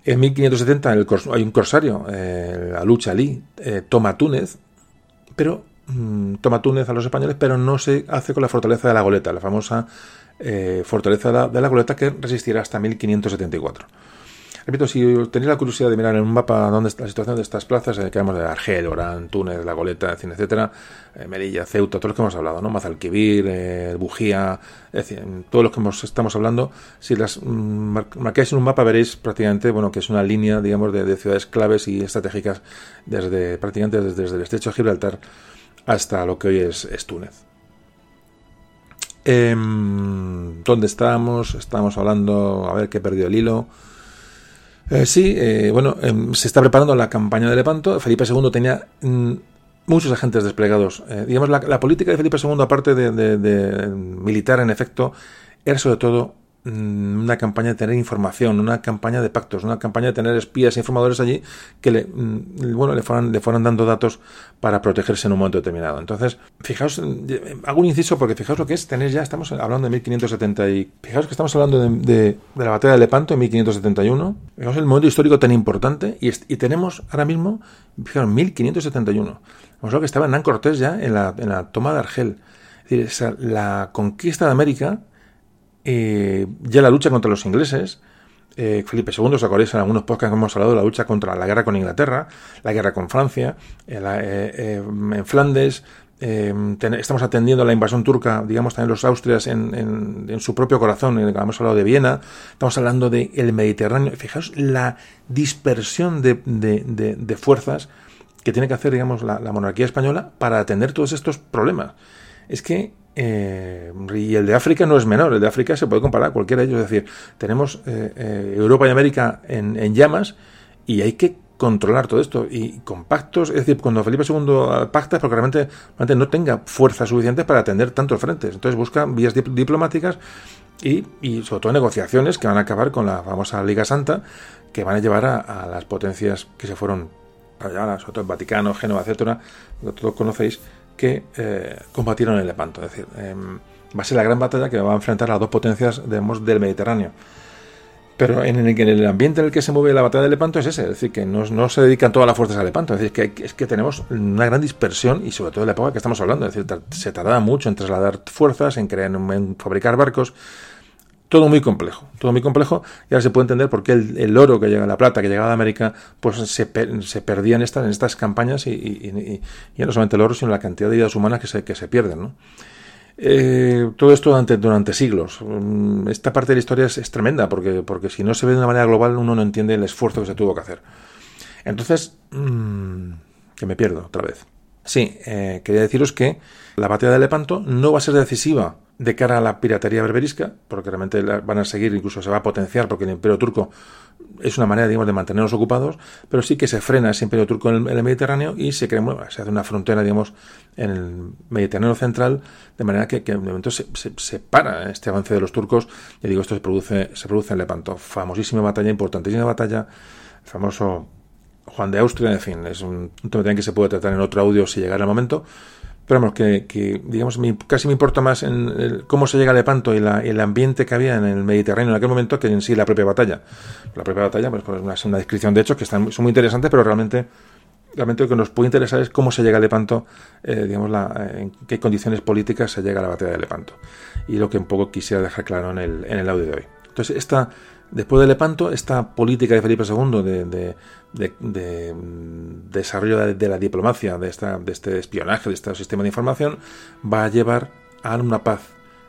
En 1570 el, hay un corsario, eh, la lucha Ali, toma Túnez, pero mm, toma Túnez a los españoles, pero no se hace con la fortaleza de la goleta, la famosa eh, fortaleza de la goleta que resistirá hasta 1574. Repito, si tenéis la curiosidad de mirar en un mapa dónde está la situación de estas plazas, eh, que de Argel, Orán, Túnez, La Goleta, etcétera, eh, Melilla, Ceuta, todos los que hemos hablado, ¿no? Mazalquivir, eh, Bujía, es decir, todos los que estamos hablando, si las mm, marcáis en un mapa veréis prácticamente, bueno, que es una línea, digamos, de, ciudades claves y estratégicas desde prácticamente desde, el estrecho de Gibraltar hasta lo que hoy es Túnez. Eh, ¿Dónde estábamos? Estábamos hablando, a ver, que perdió el hilo. Eh, sí, eh, bueno, em, se está preparando la campaña de Lepanto. Felipe II tenía mm, muchos agentes desplegados. Eh, digamos, la, política de Felipe II, aparte de militar, en efecto, era sobre todo una campaña de tener información, una campaña de pactos, una campaña de tener espías e informadores allí que le, mm, bueno, le, fueran, le fueran dando datos para protegerse en un momento determinado. Entonces, fijaos, eh, hago un inciso porque fijaos lo que es tener ya, estamos hablando de 1570 y fijaos que estamos hablando de, la batalla de Lepanto en 1571, fijaos el momento histórico tan importante y, y tenemos ahora mismo, fijaos, 1571. Vamos a que estaba Hernán Cortés ya en la, en la toma de Argel. Es decir, la conquista de América eh, ya la lucha contra los ingleses, eh, Felipe II, os acordáis en algunos podcasts que hemos hablado de la lucha contra la guerra con Inglaterra, la guerra con Francia, en Flandes, estamos atendiendo a la invasión turca, digamos también los Austrias en, en, su propio corazón, hemos hablado de Viena, estamos hablando del el Mediterráneo. Fijaos la dispersión de, de, fuerzas que tiene que hacer, digamos, la, monarquía española para atender todos estos problemas. Es que eh, y el de África no es menor, el de África se puede comparar a cualquiera de ellos. Es decir, tenemos eh, eh, Europa y América en, llamas y hay que controlar todo esto. Y con pactos, es decir, cuando Felipe II pacta es porque realmente, no tenga fuerzas suficientes para atender tantos frentes. Entonces busca vías diplomáticas y, y, sobre todo negociaciones que van a acabar con la famosa Liga Santa, que van a llevar a, las potencias que se fueron allá, sobre todo el Vaticano, Génova, etcétera, lo todos conocéis, que eh, combatieron el Lepanto. Es decir, em, va a ser la gran batalla que va a enfrentar las dos potencias digamos, del Mediterráneo. Pero en el, en ambiente en el que se mueve la batalla de Lepanto es ese, es decir, que no, se dedican todas las fuerzas a Lepanto, es decir, que tenemos una gran dispersión y sobre todo en la época que estamos hablando, es decir, se tardaba mucho en trasladar fuerzas, en crear, en fabricar barcos, todo muy complejo, todo muy complejo, y ahora se puede entender por qué el, oro que llega, la plata que llegaba de América, pues se, se perdía en estas, en estas campañas y, y, no solamente el oro, sino la cantidad de vidas humanas que se, que se pierden, ¿no? Eh, todo esto durante, durante siglos. Mm, esta parte de la historia es, tremenda, porque, porque si no se ve de una manera global, uno no entiende el esfuerzo que se tuvo que hacer. Entonces, mm, que me pierdo otra vez. Sí, eh, quería deciros que la batalla de Lepanto no va a ser decisiva de cara a la piratería berberisca, porque realmente van a seguir, incluso se va a potenciar, porque el imperio turco es una manera, digamos, de mantenernos ocupados, pero sí que se frena ese imperio turco en el, Mediterráneo y se crea, se hace una frontera, digamos, en el Mediterráneo central, de manera que, de momento se, se, para este avance de los turcos. Y digo, esto se produce, se produce en Lepanto. Famosísima batalla, importantísima batalla, famoso Juan de Austria, en fin, es un, un tema que se puede tratar en otro audio si llegara el momento. Pero vamos, que, digamos, casi me importa más en cómo se llega a Lepanto y el ambiente que había en el Mediterráneo en aquel momento que en sí la propia batalla. La propia batalla, pues, pues es una, descripción de hechos que están, son muy interesantes, pero realmente, realmente lo que nos puede interesar es cómo se llega a Lepanto, eh, digamos, la, en qué condiciones políticas se llega a la batalla de Lepanto. Y lo que un poco quisiera dejar claro en el, en el audio de hoy. Entonces, esta, después de Lepanto, esta política de Felipe II de, de, mm, desarrollo de, la diplomacia, de, esta, de este espionaje, de este sistema de información, va a llevar a una paz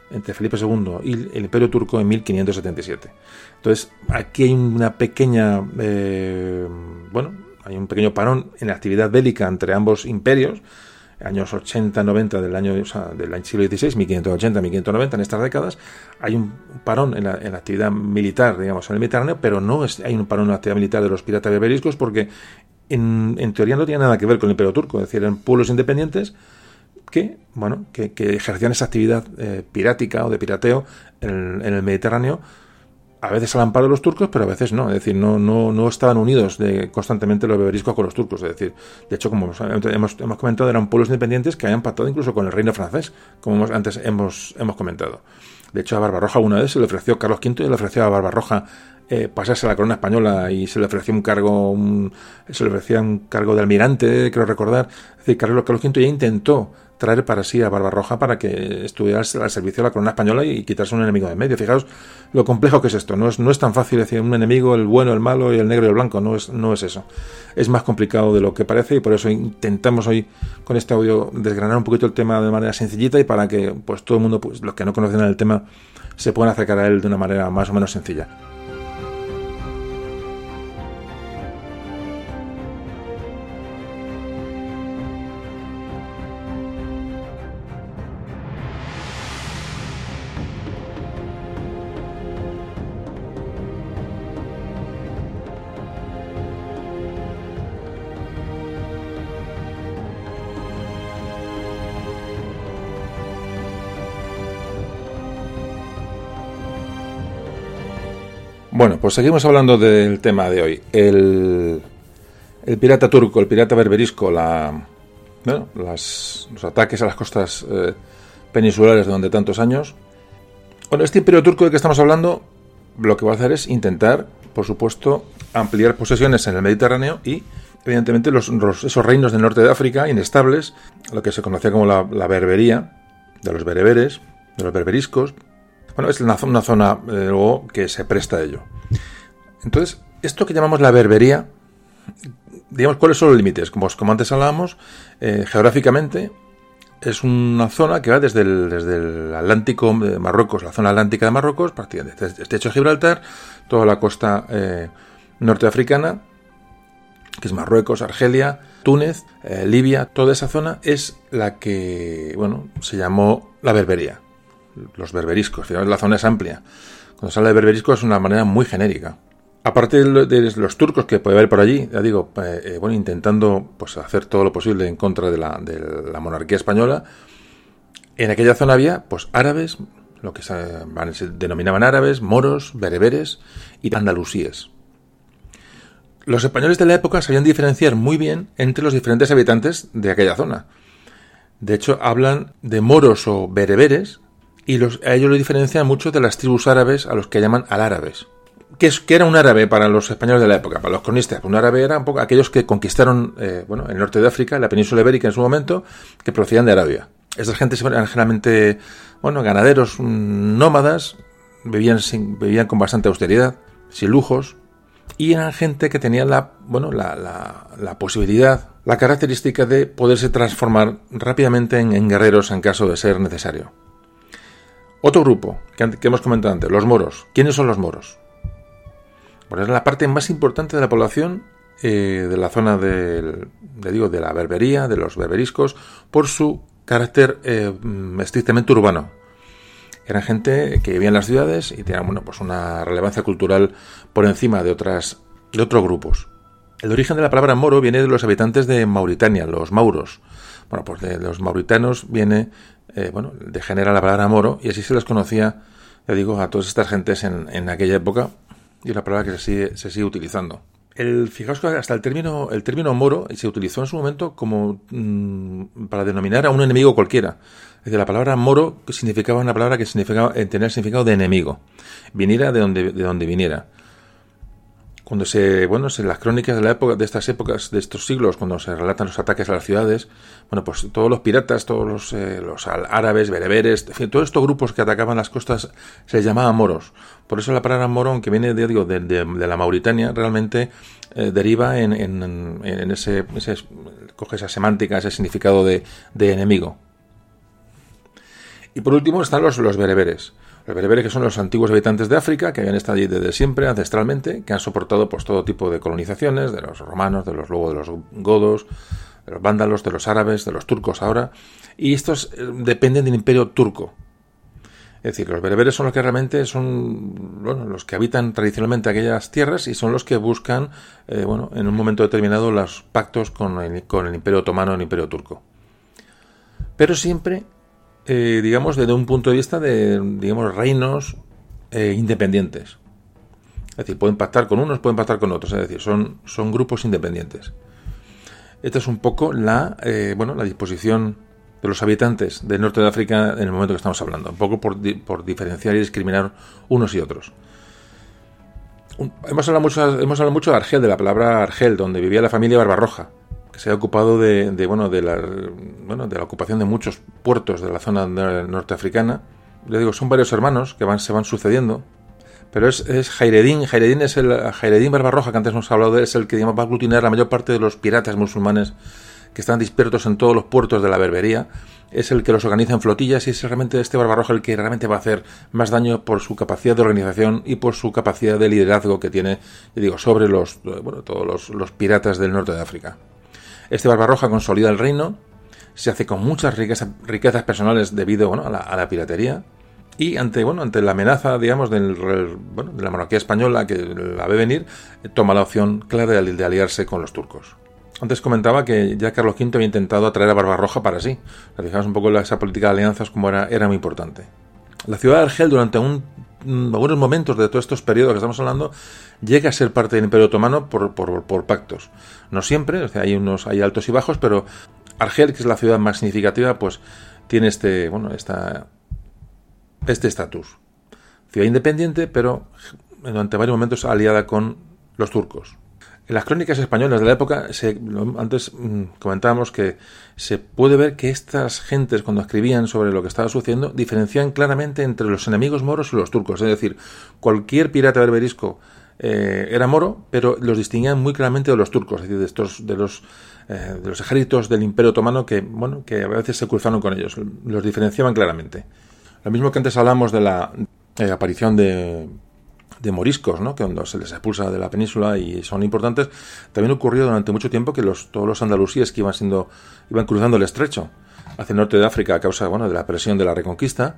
entre Felipe II y el Imperio Turco en 1577. Entonces, aquí hay una pequeña, eh, bueno, hay un pequeño parón en la actividad bélica entre ambos imperios, años 80, 90 del año del siglo XVI, 1580, 1590, en estas décadas, hay un parón en la, actividad militar, digamos, en el Mediterráneo, pero no es, hay un parón en la actividad militar de los piratas berberiscos porque en, teoría no tiene nada que ver con el Imperio Turco, es decir, eran pueblos independientes que, bueno, que, ejercían esa actividad eh, pirática o de pirateo en el Mediterráneo a veces al amparo de los turcos, pero a veces no. Es decir, no, no, no estaban unidos de, constantemente los beberiscos con los turcos. Es decir, de hecho, como hemos, hemos comentado, eran pueblos independientes que habían pactado incluso con el reino francés, como antes hemos, hemos comentado. De hecho, a Barbarroja alguna vez se le ofreció, Carlos V y le ofreció a Barbarroja eh, pasarse a la corona española y se le ofreció un cargo, se le ofrecía un cargo de almirante, creo recordar. Es decir, Carlos, Carlos V ya intentó traer para sí a Barbarroja para que estuviera al servicio de la corona española y quitarse un enemigo de medio. Fijaos lo complejo que es esto. No es, no es tan fácil decir un enemigo, el bueno, el malo y el negro y el blanco. No es, no es eso. Es más complicado de lo que parece y por eso intentamos hoy con este audio desgranar un poquito el tema de manera sencillita y para que pues todo el mundo, pues los que no conocen el tema, se puedan acercar a él de una manera más o menos sencilla. Pues seguimos hablando del tema de hoy. El, pirata turco, el pirata berberisco, la, los ataques a las costas eh, peninsulares durante tantos años. Bueno, este imperio turco del que estamos hablando, lo que va a hacer es intentar, por supuesto, ampliar posesiones en el Mediterráneo y, evidentemente, esos reinos del norte de África, inestables, lo que se conocía como la, la berbería, de los bereberes, de los berberiscos, bueno, es una, zona, eh, luego, que se presta a ello. Entonces, esto que llamamos la berbería, digamos, ¿cuáles son los límites? Como, antes hablábamos, eh, geográficamente es una zona que va desde el, Atlántico de Marruecos, la zona atlántica de Marruecos, prácticamente desde el Estrecho de Gibraltar, toda la costa eh, norteafricana, que es Marruecos, Argelia, Túnez, eh, Libia, toda esa zona es la que, bueno, se llamó la berbería, los berberiscos. la zona es amplia. Cuando se habla de berberisco es una manera muy genérica. Aparte de los turcos que puede haber por allí, ya digo, eh, eh, bueno, intentando pues hacer todo lo posible en contra de la, de la monarquía española, en aquella zona había pues árabes, lo que se, denominaban árabes, moros, bereberes y andalusíes. Los españoles de la época sabían diferenciar muy bien entre los diferentes habitantes de aquella zona. De hecho, hablan de moros o bereberes y los, a ellos lo diferencian mucho de las tribus árabes a los que llaman alárabes. ¿Qué, es, era un árabe para los españoles de la época? Para los cronistas, un árabe era aquellos que conquistaron eh, bueno, el norte de África, la península ibérica en su momento, que procedían de Arabia. Estas gentes eran generalmente bueno, ganaderos mm, nómadas, vivían, sin, vivían con bastante austeridad, sin lujos, y eran gente que tenía la, bueno, la, posibilidad, la característica de poderse transformar rápidamente en, guerreros en caso de ser necesario. Otro grupo que, hemos comentado antes, los moros. ¿Quiénes son los moros? Bueno, es la parte más importante de la población eh, de la zona del, de, digo, de la berbería, de los berberiscos, por su carácter eh, estrictamente urbano. Eran gente que vivía en las ciudades y tenían bueno, pues una relevancia cultural por encima de, otras, de otros grupos. El origen de la palabra moro viene de los habitantes de Mauritania, los mauros. Bueno, pues de los mauritanos viene, eh, bueno, degenera la palabra moro y así se les conocía, ya digo, a todas estas gentes en, en aquella época y es la palabra que se sigue, se sigue utilizando. El, fijaos que hasta el término, el término moro se utilizó en su momento como mm, para denominar a un enemigo cualquiera. Es decir, la palabra moro significaba una palabra que significaba, eh, tenía el significado de enemigo, viniera de donde, de donde viniera cuando se, bueno, en las crónicas de la época, de estas épocas, de estos siglos, cuando se relatan los ataques a las ciudades, bueno, pues todos los piratas, todos los, eh, los árabes, bereberes, en todos estos grupos que atacaban las costas se les llamaban moros. Por eso la palabra morón, que viene de, digo, de, de, la Mauritania, realmente eh, deriva en, en, en ese, ese, coge esa semántica, ese significado de, de enemigo. Y por último están los, los bereberes. Los bereberes que son los antiguos habitantes de África, que habían estado allí desde siempre, ancestralmente, que han soportado pues todo tipo de colonizaciones, de los romanos, de los luego de los godos, de los vándalos, de los árabes, de los turcos ahora, y estos eh, dependen del imperio turco. Es decir, los bereberes son los que realmente son bueno, los que habitan tradicionalmente aquellas tierras y son los que buscan, eh, bueno, en un momento determinado, los pactos con el, con el imperio otomano el imperio turco. Pero siempre eh, digamos, desde un punto de vista de, digamos, reinos eh, independientes. Es decir, pueden pactar con unos, pueden pactar con otros, es decir, son, son grupos independientes. Esta es un poco la, eh, bueno, la disposición de los habitantes del norte de África en el momento que estamos hablando, un poco por, por diferenciar y discriminar unos y otros. hemos, hablado mucho, hemos hablado mucho de Argel, de la palabra Argel, donde vivía la familia Barbarroja se ha ocupado de, bueno, de, la, bueno, de la ocupación de muchos puertos de la zona norteafricana. Le digo, son varios hermanos que van, se van sucediendo. Pero es, es Jairedín, Jairedín es el Jairedín Barbarroja, que antes hemos hablado de, es el que digamos, va a aglutinar la mayor parte de los piratas musulmanes que están dispersos en todos los puertos de la berbería. Es el que los organiza en flotillas y es realmente este Barbarroja el que realmente va a hacer más daño por su capacidad de organización y por su capacidad de liderazgo que tiene, digo, sobre los, bueno, todos los, los piratas del norte de África. Este Barbarroja consolida el reino, se hace con muchas riquezas, personales debido a, la, piratería y ante, bueno, ante la amenaza, digamos, del, de la monarquía española que la ve venir, toma la opción clara de, aliarse con los turcos. Antes comentaba que ya Carlos V había intentado atraer a Barbarroja para sí. Fijamos un poco esa política de alianzas como era, era muy importante. La ciudad de Argel durante un algunos momentos de todos estos periodos que estamos hablando, llega a ser parte del Imperio Otomano por, por, pactos. No siempre, o sea, hay unos hay altos y bajos, pero Argel, que es la ciudad más significativa, pues tiene este, bueno, esta, este estatus. Ciudad independiente, pero durante varios momentos aliada con los turcos. En las crónicas españolas de la época, se, antes mm, comentábamos que se puede ver que estas gentes, cuando escribían sobre lo que estaba sucediendo, diferencian claramente entre los enemigos moros y los turcos. Es decir, cualquier pirata berberisco eh, era moro, pero los distinguían muy claramente de los turcos, es decir, de estos de los eh, de los ejércitos del Imperio Otomano que bueno que a veces se cruzaron con ellos, los diferenciaban claramente. Lo mismo que antes hablamos de la eh, aparición de, de moriscos, ¿no? que cuando se les expulsa de la península y son importantes, también ocurrió durante mucho tiempo que los, todos los andalusíes que iban siendo iban cruzando el estrecho hacia el norte de África a causa bueno, de la presión de la reconquista,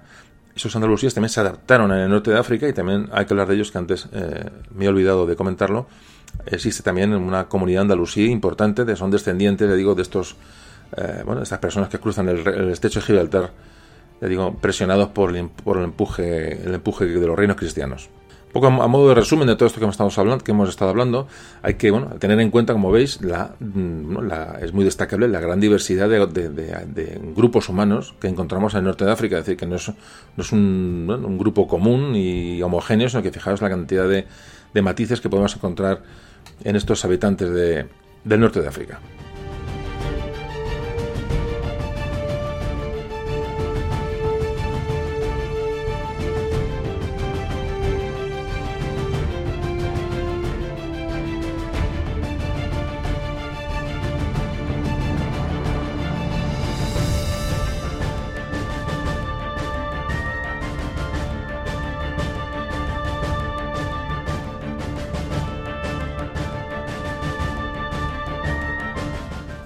esos andalusíes también se adaptaron en el norte de África y también hay que hablar de ellos que antes eh, me he olvidado de comentarlo. Existe también una comunidad andalusí importante, de, son descendientes, le digo, de estos, eh, bueno, estas personas que cruzan el, el, estrecho de Gibraltar, le digo, presionados por el, por el empuje, el empuje de los reinos cristianos poco a modo de resumen de todo esto que hemos estado hablando, hay que bueno, tener en cuenta, como veis, la, mm, la es muy destacable la gran diversidad de, grupos humanos que encontramos en el norte de África. Es decir, que no es, no es un, un, grupo común y homogéneo, sino que fijaos la cantidad de, matices que podemos encontrar en estos habitantes del norte de África.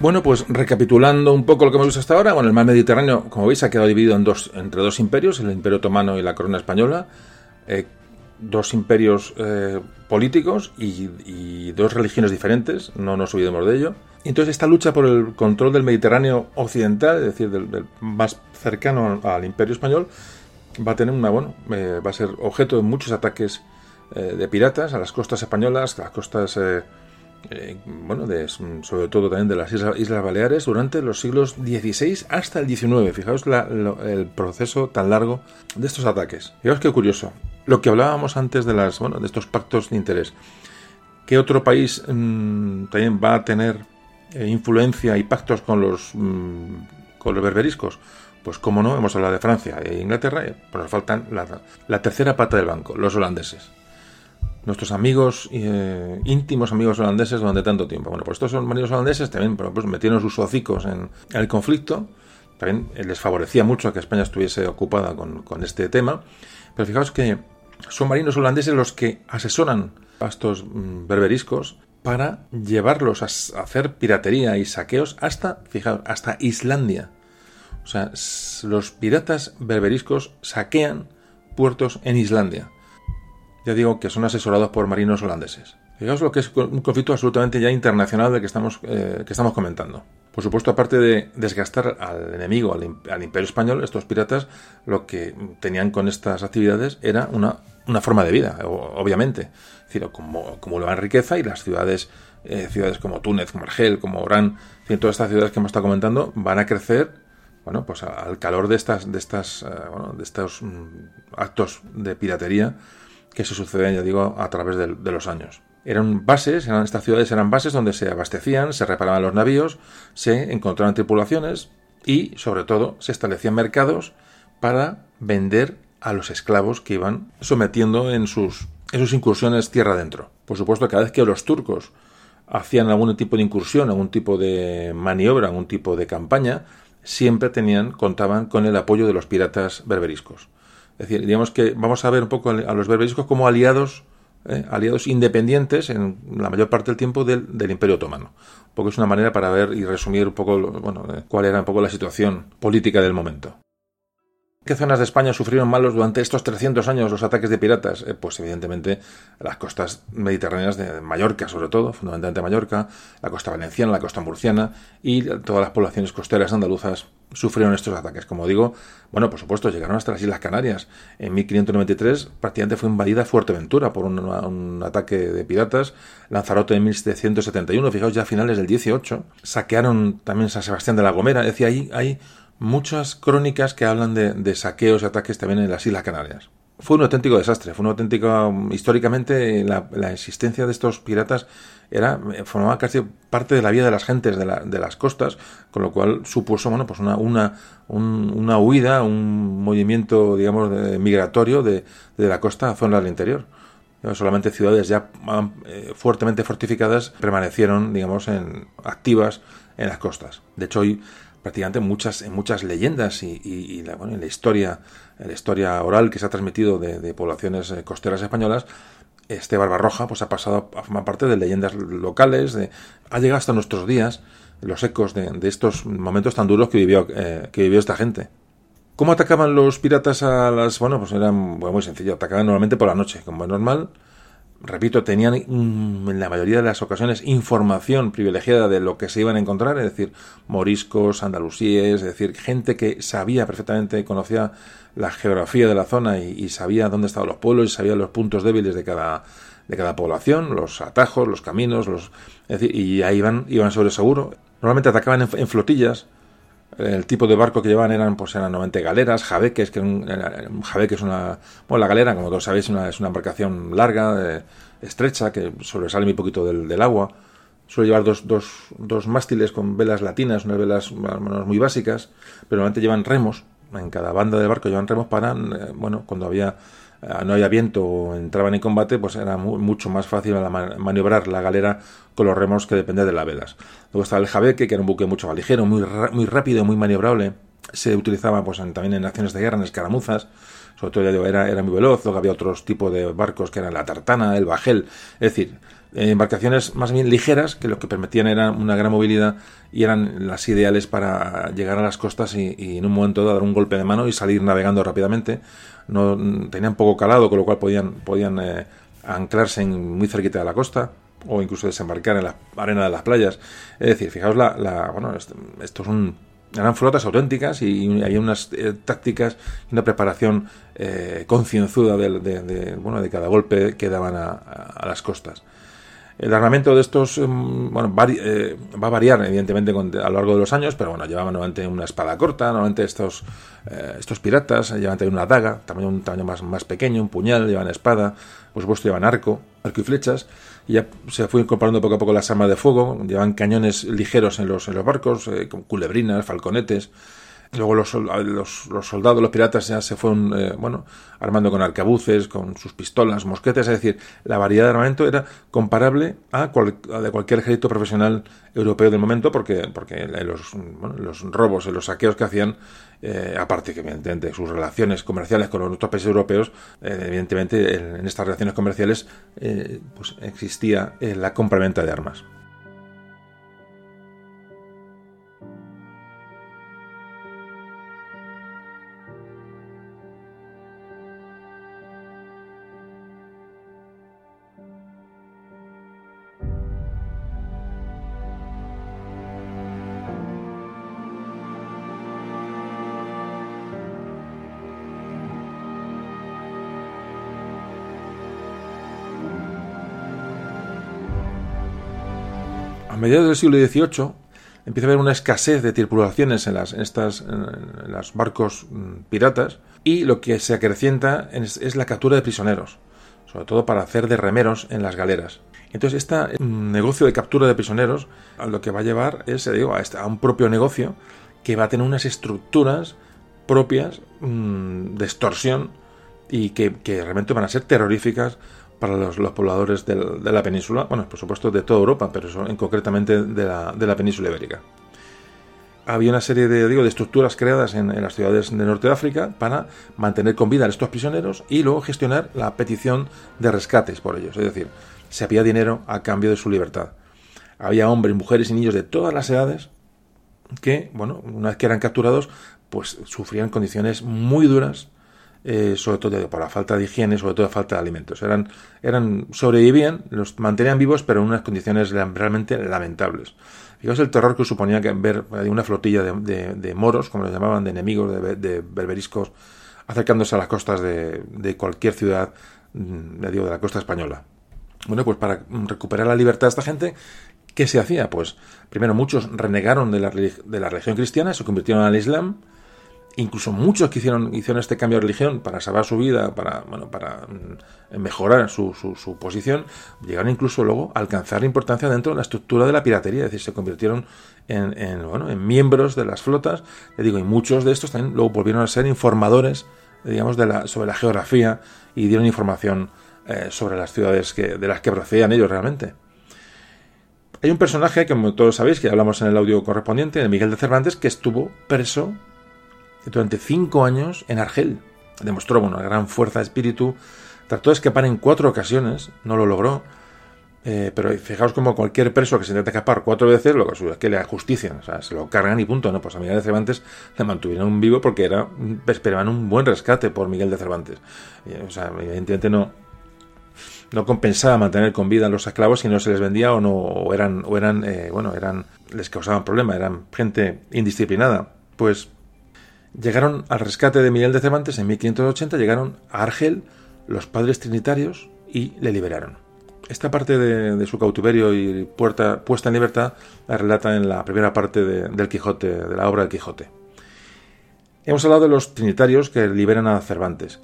Bueno, pues recapitulando un poco lo que hemos visto hasta ahora, bueno, el mar Mediterráneo, como veis, ha quedado dividido en dos, entre dos imperios, el Imperio Otomano y la Corona Española, eh, dos imperios eh, políticos y, dos religiones diferentes, no nos olvidemos de ello. Y entonces esta lucha por el control del Mediterráneo occidental, es decir, del, más cercano al Imperio Español, va a tener una, bueno, eh, va a ser objeto de muchos ataques de piratas a las costas españolas, a las costas eh, bueno, de, sobre todo también de las Islas, Baleares, durante los siglos XVI hasta el XIX. Fijaos el proceso tan largo de estos ataques. Fijaos qué curioso. Lo que hablábamos antes de, las, bueno, de estos pactos de interés. ¿Qué otro país mm, también va a tener eh, influencia y pactos con los, mm, con los berberiscos? Pues como no, hemos hablado de Francia e Inglaterra, eh, pues nos faltan la, la tercera pata del banco, los holandeses nuestros amigos, eh, íntimos amigos holandeses durante tanto tiempo. Bueno, pues estos son marinos holandeses también pues, metieron sus hocicos en, el conflicto. También les favorecía mucho que España estuviese ocupada con, este tema. Pero fijaos que son marinos holandeses los que asesoran a estos mm, berberiscos para llevarlos a, hacer piratería y saqueos hasta, fijaos, hasta Islandia. O sea, los piratas berberiscos saquean puertos en Islandia ya digo que son asesorados por marinos holandeses. Fijaos lo que es un conflicto absolutamente ya internacional del que estamos, eh, que estamos comentando. Por supuesto, aparte de desgastar al enemigo, al, imperio español, estos piratas lo que tenían con estas actividades era una, una forma de vida, obviamente. Es decir, acumulaban riqueza y las ciudades, eh, ciudades como Túnez, como Argel, como Orán, todas estas ciudades que hemos estado comentando, van a crecer bueno, pues al calor de estas, de estas, eh, de estos mm, actos de piratería que se suceden, ya digo, a través de, los años. Eran bases, eran, estas ciudades eran bases donde se abastecían, se reparaban los navíos, se encontraban tripulaciones y, sobre todo, se establecían mercados para vender a los esclavos que iban sometiendo en sus, en sus incursiones tierra adentro. Por supuesto, cada vez que los turcos hacían algún tipo de incursión, algún tipo de maniobra, algún tipo de campaña, siempre tenían, contaban con el apoyo de los piratas berberiscos. Es decir, digamos que vamos a ver un poco a los berberiscos como aliados, eh, aliados independientes en la mayor parte del tiempo del, Imperio Otomano. Porque es una manera para ver y resumir un poco bueno, eh, cuál era un poco la situación política del momento. ¿Qué zonas de España sufrieron malos durante estos 300 años los ataques de piratas? Eh, pues evidentemente las costas mediterráneas de Mallorca, sobre todo, fundamentalmente Mallorca, la costa valenciana, la costa murciana y todas las poblaciones costeras andaluzas sufrieron estos ataques. Como digo, bueno, por supuesto, llegaron hasta las Islas Canarias. En 1593 prácticamente fue invadida Fuerteventura por un, ataque de piratas. Lanzarote en 1771, fijaos ya a finales del 18. Saquearon también San Sebastián de la Gomera. Es decir, ahí hay muchas crónicas que hablan de, saqueos y ataques también en las Islas Canarias. Fue un auténtico desastre, fue un auténtico... Históricamente la, existencia de estos piratas era formaba casi parte de la vida de las gentes de, las costas, con lo cual supuso bueno, pues una, una, una huida, un movimiento digamos migratorio de, la costa a zonas del interior. solamente ciudades ya eh, fuertemente fortificadas permanecieron, digamos, en, activas en las costas. De hecho, hoy prácticamente muchas, en muchas leyendas y, la, bueno, en la historia, en la historia oral que se ha transmitido de, poblaciones eh, costeras españolas, este Barbarroja pues ha pasado a formar parte de leyendas locales, de, ha llegado hasta nuestros días los ecos de, estos momentos tan duros que vivió, eh, que vivió esta gente. ¿Cómo atacaban los piratas a las...? Bueno, pues era muy sencillo. Atacaban normalmente por la noche, como es normal. Repito, tenían mm, en la mayoría de las ocasiones información privilegiada de lo que se iban a encontrar, es decir, moriscos, andalusíes, es decir, gente que sabía perfectamente, conocía la geografía de la zona y, sabía dónde estaban los pueblos y sabía los puntos débiles de cada, de cada población, los atajos, los caminos, los, es decir, y ahí iban, iban sobre seguro. Normalmente atacaban en flotillas, el tipo de barco que llevaban eran, pues eran 90 galeras, jabeques, que un, es una... Bueno, la galera, como todos sabéis, es una embarcación larga, eh, estrecha, que sobresale muy poquito del, del agua. Suele llevar dos, dos, dos, mástiles con velas latinas, unas velas muy básicas, pero normalmente llevan remos. En cada banda del barco llevan remos para, eh, bueno, cuando había no había viento o entraban en combate, pues era mucho más fácil maniobrar la galera con los remos que dependía de las velas. Luego estaba el jabeque, que era un buque mucho más ligero, muy, muy rápido, muy maniobrable. Se utilizaba pues, también en acciones de guerra, en escaramuzas. Sobre todo era, era muy veloz. Luego había otros tipos de barcos que eran la tartana, el bajel. Es decir, embarcaciones más bien ligeras que lo que permitían era una gran movilidad y eran las ideales para llegar a las costas y, en un momento dar un golpe de mano y salir navegando rápidamente. No, tenían poco calado, con lo cual podían, podían eh, anclarse muy cerquita de la costa o incluso desembarcar en la arena de las playas. Es decir, fijaos, la, la bueno, esto, son eran flotas auténticas y, hay unas eh, tácticas y una preparación eh, concienzuda de, bueno, de cada golpe que daban a las costas. El armamento de estos em, bueno, eh, va a variar, evidentemente, a lo largo de los años, pero bueno, llevaban normalmente una espada corta, normalmente estos, eh, estos piratas llevaban también una daga, también un tamaño más, más pequeño, un puñal, llevan espada, por supuesto llevan arco, arco y flechas, y ya se fue incorporando poco a poco las armas de fuego, llevan cañones ligeros en los, en los barcos, eh, con culebrinas, falconetes, Luego los, los, soldados, los piratas ya se fueron, eh, bueno, armando con arcabuces, con sus pistolas, mosquetes, es decir, la variedad de armamento era comparable a, de cualquier ejército profesional europeo del momento, porque, porque los, los robos los saqueos que hacían, eh, aparte que evidentemente sus relaciones comerciales con los otros países europeos, eh, evidentemente en, estas relaciones comerciales pues existía la compraventa de armas. Mediados del siglo XVIII empieza a haber una escasez de tripulaciones en, las, estas, en los barcos mm, piratas y lo que se acrecienta es, la captura de prisioneros, sobre todo para hacer de remeros en las galeras. Entonces, este negocio de captura de prisioneros a lo que va a llevar es digo, este, a, un propio negocio que va a tener unas estructuras propias mm, de extorsión y que realmente van a ser terroríficas para los, pobladores de la península, bueno, por supuesto de toda Europa, pero en, concretamente de la, de la península ibérica. Había una serie de, digo, de estructuras creadas en, las ciudades del norte de África para mantener con vida a estos prisioneros y luego gestionar la petición de rescates por ellos. Es decir, se había dinero a cambio de su libertad. Había hombres, mujeres y niños de todas las edades que, bueno, una vez que eran capturados, pues sufrían condiciones muy duras eh, sobre todo por la falta de higiene, sobre todo falta de alimentos. Eran, eran, sobrevivían, los mantenían vivos, pero en unas condiciones realmente lamentables. Fijaos el terror que suponía que ver una flotilla de, moros, como los llamaban, de enemigos, de, berberiscos, acercándose a las costas de, cualquier ciudad, mm, de la costa española. Bueno, pues para recuperar la libertad de esta gente, ¿qué se hacía? Pues primero muchos renegaron de la, de la religión cristiana, se convirtieron al Islam, incluso muchos que hicieron, hicieron este cambio de religión para salvar su vida, para, bueno, para mm, mejorar su, su, posición, llegaron incluso luego a alcanzar importancia dentro de la estructura de la piratería, es decir, se convirtieron en, en, bueno, en miembros de las flotas, le digo, y muchos de estos también luego volvieron a ser informadores, digamos, de la, sobre la geografía y dieron información eh, sobre las ciudades que, de las que procedían ellos realmente. Hay un personaje, como todos sabéis, que hablamos en el audio correspondiente, de Miguel de Cervantes, que estuvo preso durante cinco años en Argel. Demostró una gran fuerza de espíritu, trató de escapar en cuatro ocasiones, no lo logró, eh, pero fijaos como cualquier preso que se intenta escapar cuatro veces, lo que es que le ajustician, o sea, se lo cargan y punto, ¿no? Pues a Miguel de Cervantes le mantuvieron vivo porque era, esperaban un buen rescate por Miguel de Cervantes. o sea, evidentemente no, no compensaba mantener con vida a los esclavos si no se les vendía o no, o eran, o eran, eh, bueno, eran, les causaban problemas, eran gente indisciplinada. Pues llegaron al rescate de Miguel de Cervantes en 1580, llegaron a Argel los padres trinitarios y le liberaron. Esta parte de, su cautiverio y puesta en libertad la relata en la primera parte del Quijote, de la obra del Quijote. Hemos hablado de los trinitarios que liberan a Cervantes.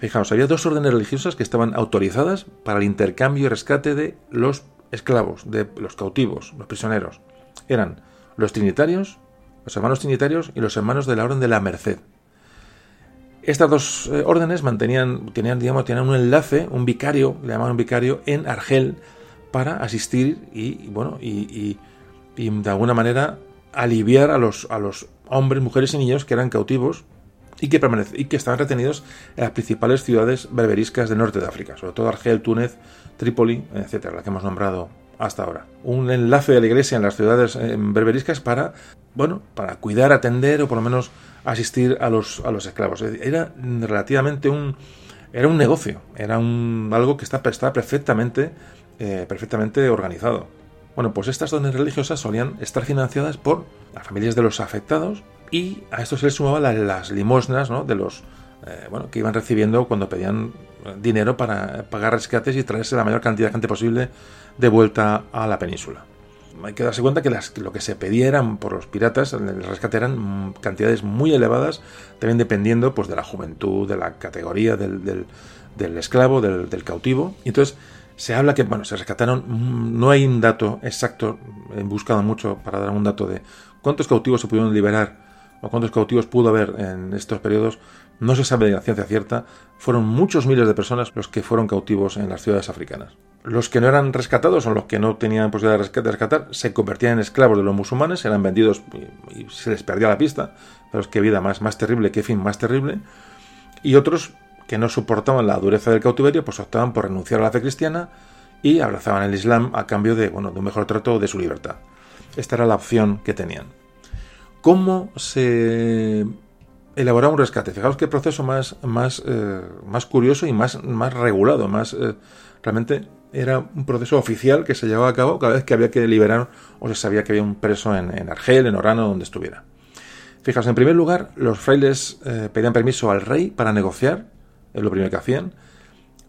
Fijaos, había dos órdenes religiosas que estaban autorizadas para el intercambio y rescate de los esclavos, de los cautivos, los prisioneros. Eran los trinitarios, los hermanos trinitarios y los hermanos de la Orden de la Merced. Estas dos eh, órdenes mantenían, tenían, digamos, tenían un enlace, un vicario, le llamaban vicario, en Argel para asistir y, bueno, y, de alguna manera aliviar a los, a los hombres, mujeres y niños que eran cautivos y que, y que estaban retenidos en las principales ciudades berberiscas del norte de África, sobre todo Argel, Túnez, Trípoli, etcétera, la que hemos nombrado hasta ahora. Un enlace de la iglesia en las ciudades eh, berberiscas para, bueno, para cuidar, atender o por lo menos asistir a los, a los esclavos. Era relativamente un, era un negocio, era un, algo que está, estaba perfectamente, eh, perfectamente organizado. Bueno, pues estas dones religiosas solían estar financiadas por las familias de los afectados y a esto se les sumaban las, limosnas de los eh, bueno, que iban recibiendo cuando pedían dinero para pagar rescates y traerse la mayor cantidad de gente posible de vuelta a la península hay que darse cuenta que lo que se pedía eran por los piratas, el rescate eran cantidades muy elevadas, también dependiendo pues, de la juventud, de la categoría del, esclavo, del, cautivo. Y entonces se habla que, bueno, se rescataron, mm, no hay un dato exacto, he buscado mucho para dar un dato de cuántos cautivos se pudieron liberar o cuántos cautivos pudo haber en estos periodos, no se sabe de la ciencia cierta, fueron muchos miles de personas los que fueron cautivos en las ciudades africanas. Los que no eran rescatados o los que no tenían posibilidad de rescatar se convertían en esclavos de los musulmanes, eran vendidos y, se les perdía la pista. Pero es que vida más, más terrible, qué fin más terrible. Y otros que no soportaban la dureza del cautiverio, pues optaban por renunciar a la fe cristiana y abrazaban el Islam a cambio de, bueno, un mejor trato de su libertad. Esta era la opción que tenían. ¿Cómo se elaboraba un rescate? Fijaos qué proceso más, más, eh, más curioso y más, más regulado, más eh, realmente era un proceso oficial que se llevaba a cabo cada vez que había que liberar o se sabía que había un preso en, Argel, en Orano, donde estuviera. Fijaos, en primer lugar, los frailes eh, pedían permiso al rey para negociar, es lo primero que hacían.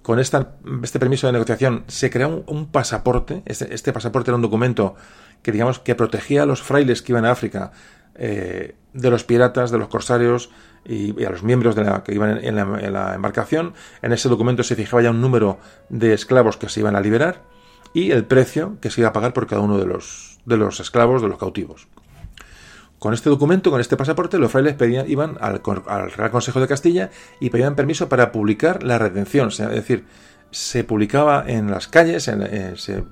Con este permiso de negociación se creó un, pasaporte. Este, este, pasaporte era un documento que, digamos, que protegía a los frailes que iban a África eh, de los piratas, de los corsarios, y, a los miembros de la, que iban en la, embarcación. En ese documento se fijaba ya un número de esclavos que se iban a liberar y el precio que se iba a pagar por cada uno de los, de los esclavos, de los cautivos. Con este documento, con este pasaporte, los frailes pedían, iban al, Real Consejo de Castilla y pedían permiso para publicar la redención. Es decir, se publicaba en las calles, eh, se,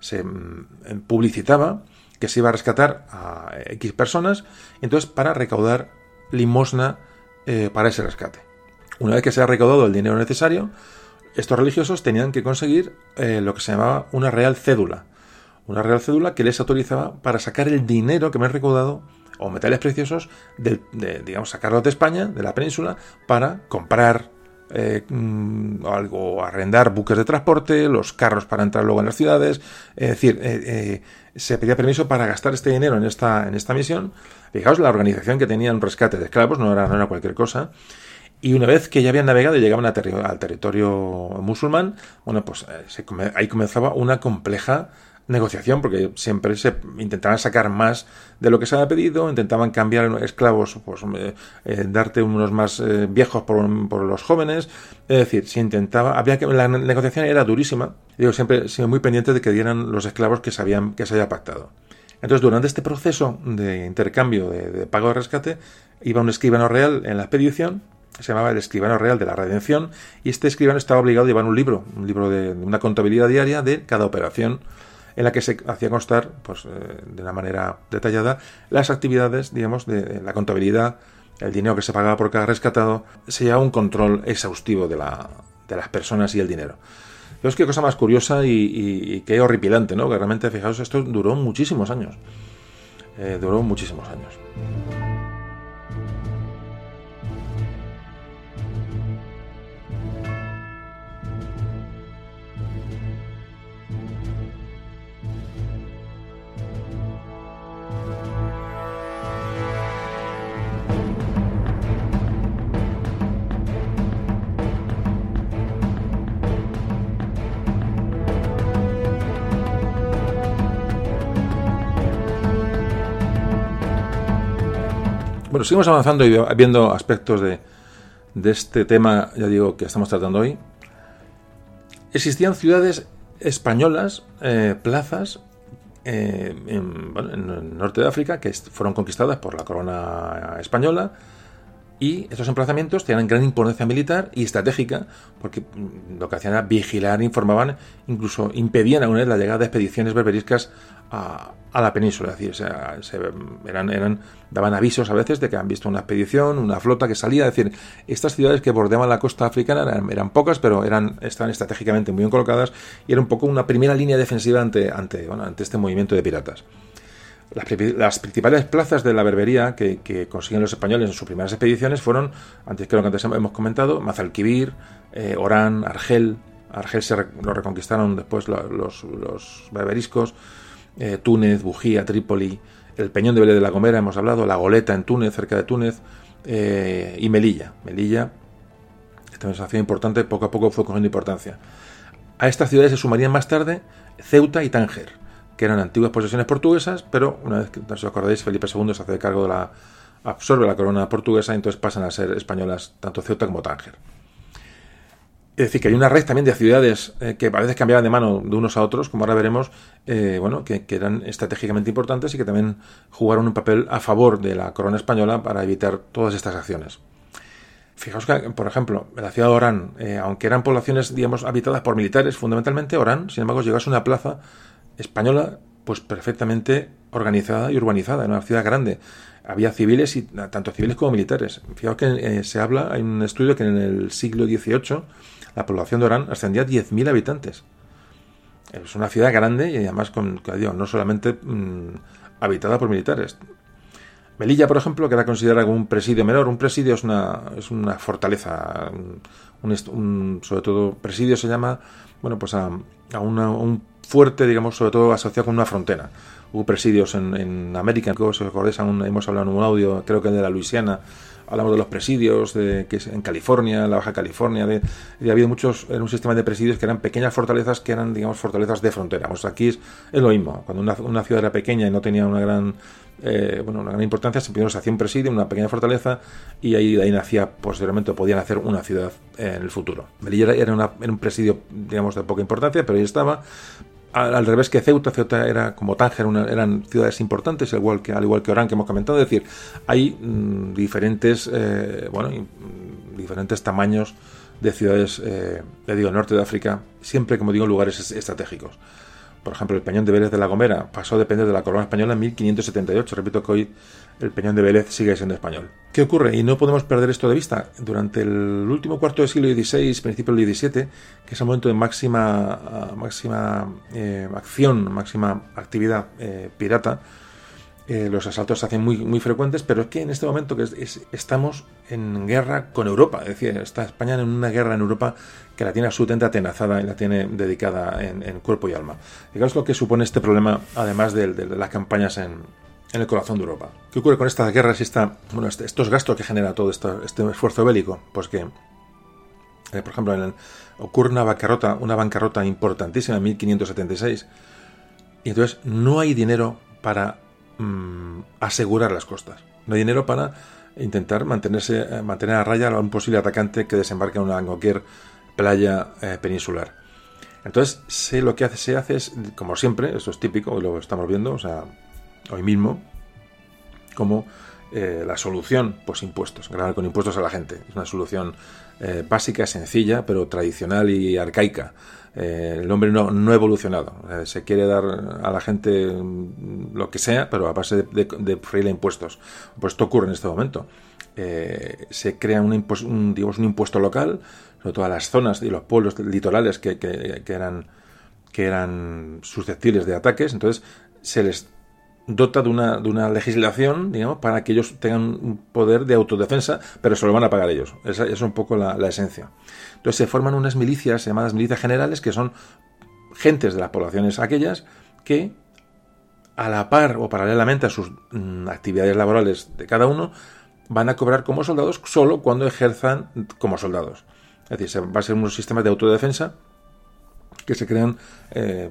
se mm, publicitaba que se iba a rescatar a X personas, entonces para recaudar limosna eh, para ese rescate. Una vez que se ha recaudado el dinero necesario, estos religiosos tenían que conseguir eh, lo que se llamaba una real cédula. Una real cédula que les autorizaba para sacar el dinero que me han recaudado o metales preciosos, de, digamos, sacarlos de España, de la península, para comprar eh, mm, algo, arrendar buques de transporte, los carros para entrar luego en las ciudades. Es decir, se pedía permiso para gastar este dinero en esta, en esta misión Fijaos la organización que tenían rescate de esclavos, no era, no era cualquier cosa. Y una vez que ya habían navegado y llegaban al territorio musulmán, bueno, pues eh, ahí comenzaba una compleja negociación, porque siempre se intentaban sacar más de lo que se había pedido, intentaban cambiar esclavos, pues eh, eh, darte unos más viejos por, los jóvenes, es decir, se intentaba, había que, la negociación era durísima, digo, siempre, siempre muy pendiente de que dieran los esclavos que, sabían, que se había pactado. Entonces, durante este proceso de intercambio de, pago de rescate, iba un escribano real en la expedición se llamaba el escribano real de la redención, y este escribano estaba obligado a llevar un libro, un libro de, una contabilidad diaria de cada operación, en la que se hacía constar, pues, eh, de una manera detallada, las actividades, digamos, de, la contabilidad, el dinero que se pagaba por cada rescatado, se llevaba un control exhaustivo de, la, de las personas y el dinero. es qué cosa más curiosa y, y, qué horripilante, ¿no? Que realmente, fijaos, esto duró muchísimos años. Eh, duró muchísimos años. Bueno, seguimos avanzando y viendo aspectos de, este tema, ya digo, que estamos tratando hoy. Existían ciudades españolas, eh, plazas, eh, en, en, el norte de África, que fueron conquistadas por la corona española, y estos emplazamientos tenían gran importancia militar y estratégica, porque mm, lo que hacían era vigilar, informaban, incluso impedían aún la llegada de expediciones berberiscas a, la península. Es decir, se, eran, eran, daban avisos a veces de que han visto una expedición, una flota que salía. Es decir, estas ciudades que bordeaban la costa africana eran, pocas, pero eran, estaban estratégicamente muy bien colocadas y era un poco una primera línea defensiva ante, ante, ante este movimiento de piratas. Las, principales plazas de la berbería que, consiguen los españoles en sus primeras expediciones fueron, antes que lo que antes hemos comentado, Mazalquivir, eh, Orán, Argel. Argel se lo reconquistaron después los, berberiscos, eh, Túnez, Bujía, Trípoli, el Peñón de Vélez de la Gomera, hemos hablado, la Goleta en Túnez, cerca de Túnez, eh, y Melilla. Melilla, esta mensación importante, poco a poco fue cogiendo importancia. A estas ciudades se sumarían más tarde Ceuta y Tánger que eran antiguas posesiones portuguesas, pero una vez que, no os acordáis, Felipe II se hace cargo de la. absorbe la corona portuguesa y entonces pasan a ser españolas tanto Ceuta como Tánger. Es decir, que hay una red también de ciudades eh, que a veces cambiaban de mano de unos a otros, como ahora veremos, eh, bueno, que, eran estratégicamente importantes y que también jugaron un papel a favor de la corona española para evitar todas estas acciones. Fijaos que, por ejemplo, la ciudad de Orán, eh, aunque eran poblaciones, digamos, habitadas por militares, fundamentalmente Orán, sin embargo, llegó a una plaza española, pues perfectamente organizada y urbanizada, en una ciudad grande. Había civiles, y tanto civiles como militares. Fijaos que eh, se habla, hay un estudio que en el siglo XVIII la población de Orán ascendía a 10.000 habitantes. Es una ciudad grande y además con, no solamente mm, habitada por militares. Melilla, por ejemplo, que era considerada como un presidio menor. Un presidio es una, es una fortaleza. Un, sobre todo, presidio se llama, bueno, pues a, a un fuerte, digamos, sobre todo asociado con una frontera. Hubo presidios en, en América, si os acordáis, hemos hablado en un audio, creo que de la Luisiana, hablamos de los presidios de, que es en California, en la Baja California, de, ha habido muchos, en un sistema de presidios que eran pequeñas fortalezas que eran, digamos, fortalezas de frontera. Pues aquí es, lo mismo, cuando una, ciudad era pequeña y no tenía una gran, eh, bueno, una gran importancia, primero se hacía un presidio, una pequeña fortaleza, y ahí, de ahí nacía, posteriormente, podían hacer una ciudad en el futuro. Melilla era, una, era un presidio, digamos, de poca importancia, pero ahí estaba, al, revés que Ceuta, Ceuta era como Tánger, eran ciudades importantes, al igual que, al igual que Orán, que hemos comentado. Es decir, hay mm, diferentes, eh, bueno, mm, diferentes tamaños de ciudades, eh, digo, norte de África, siempre, como digo, lugares estratégicos. Por ejemplo, el Peñón de Vélez de la Gomera pasó a depender de la corona española en 1578. Repito que hoy el Peñón de Vélez sigue siendo español. ¿Qué ocurre? Y no podemos perder esto de vista. Durante el último cuarto del siglo XVI, principio del XVII, que es el momento de máxima, máxima eh, acción, máxima actividad eh, pirata, eh, los asaltos se hacen muy, muy frecuentes, pero es que en este momento que estamos en guerra con Europa, es decir, está España en una guerra en Europa que la tiene absolutamente atenazada y la tiene dedicada en, cuerpo y alma. Fijaos lo que supone este problema, además de, las campañas en, el corazón de Europa. ¿Qué ocurre con estas guerras y esta, bueno, este, estos gastos que genera todo este esfuerzo bélico? Pues que, eh, por ejemplo, ocurre una bancarrota, una bancarrota importantísima en 1576, y entonces no hay dinero para Mm, asegurar las costas. No hay dinero para intentar mantenerse, eh, mantener a raya a un posible atacante que desembarque en una cualquier playa eh, peninsular. Entonces, sé lo que hace, se hace es, como siempre, eso es típico, y lo estamos viendo, o sea, hoy mismo, como eh, la solución, pues impuestos, grabar con impuestos a la gente. Es una solución básica, sencilla, pero tradicional y arcaica. Eh, el hombre no, no ha evolucionado. se quiere dar a la gente mm, lo que sea, pero a base de, de, freírle impuestos. Pues esto ocurre en este momento. se crea un, impuesto, un, digamos, un impuesto local, sobre todo a las zonas y los pueblos litorales que, que, que eran que eran susceptibles de ataques, entonces se les dota de una, de una legislación, digamos, para que ellos tengan un poder de autodefensa, pero se lo van a pagar ellos. Esa, es un poco la, esencia. Entonces se forman unas milicias llamadas milicias generales, que son gentes de las poblaciones aquellas que, a la par o paralelamente a sus mm, actividades laborales de cada uno, van a cobrar como soldados solo cuando ejerzan como soldados. Es decir, va a ser un sistema de autodefensa que se crean, eh,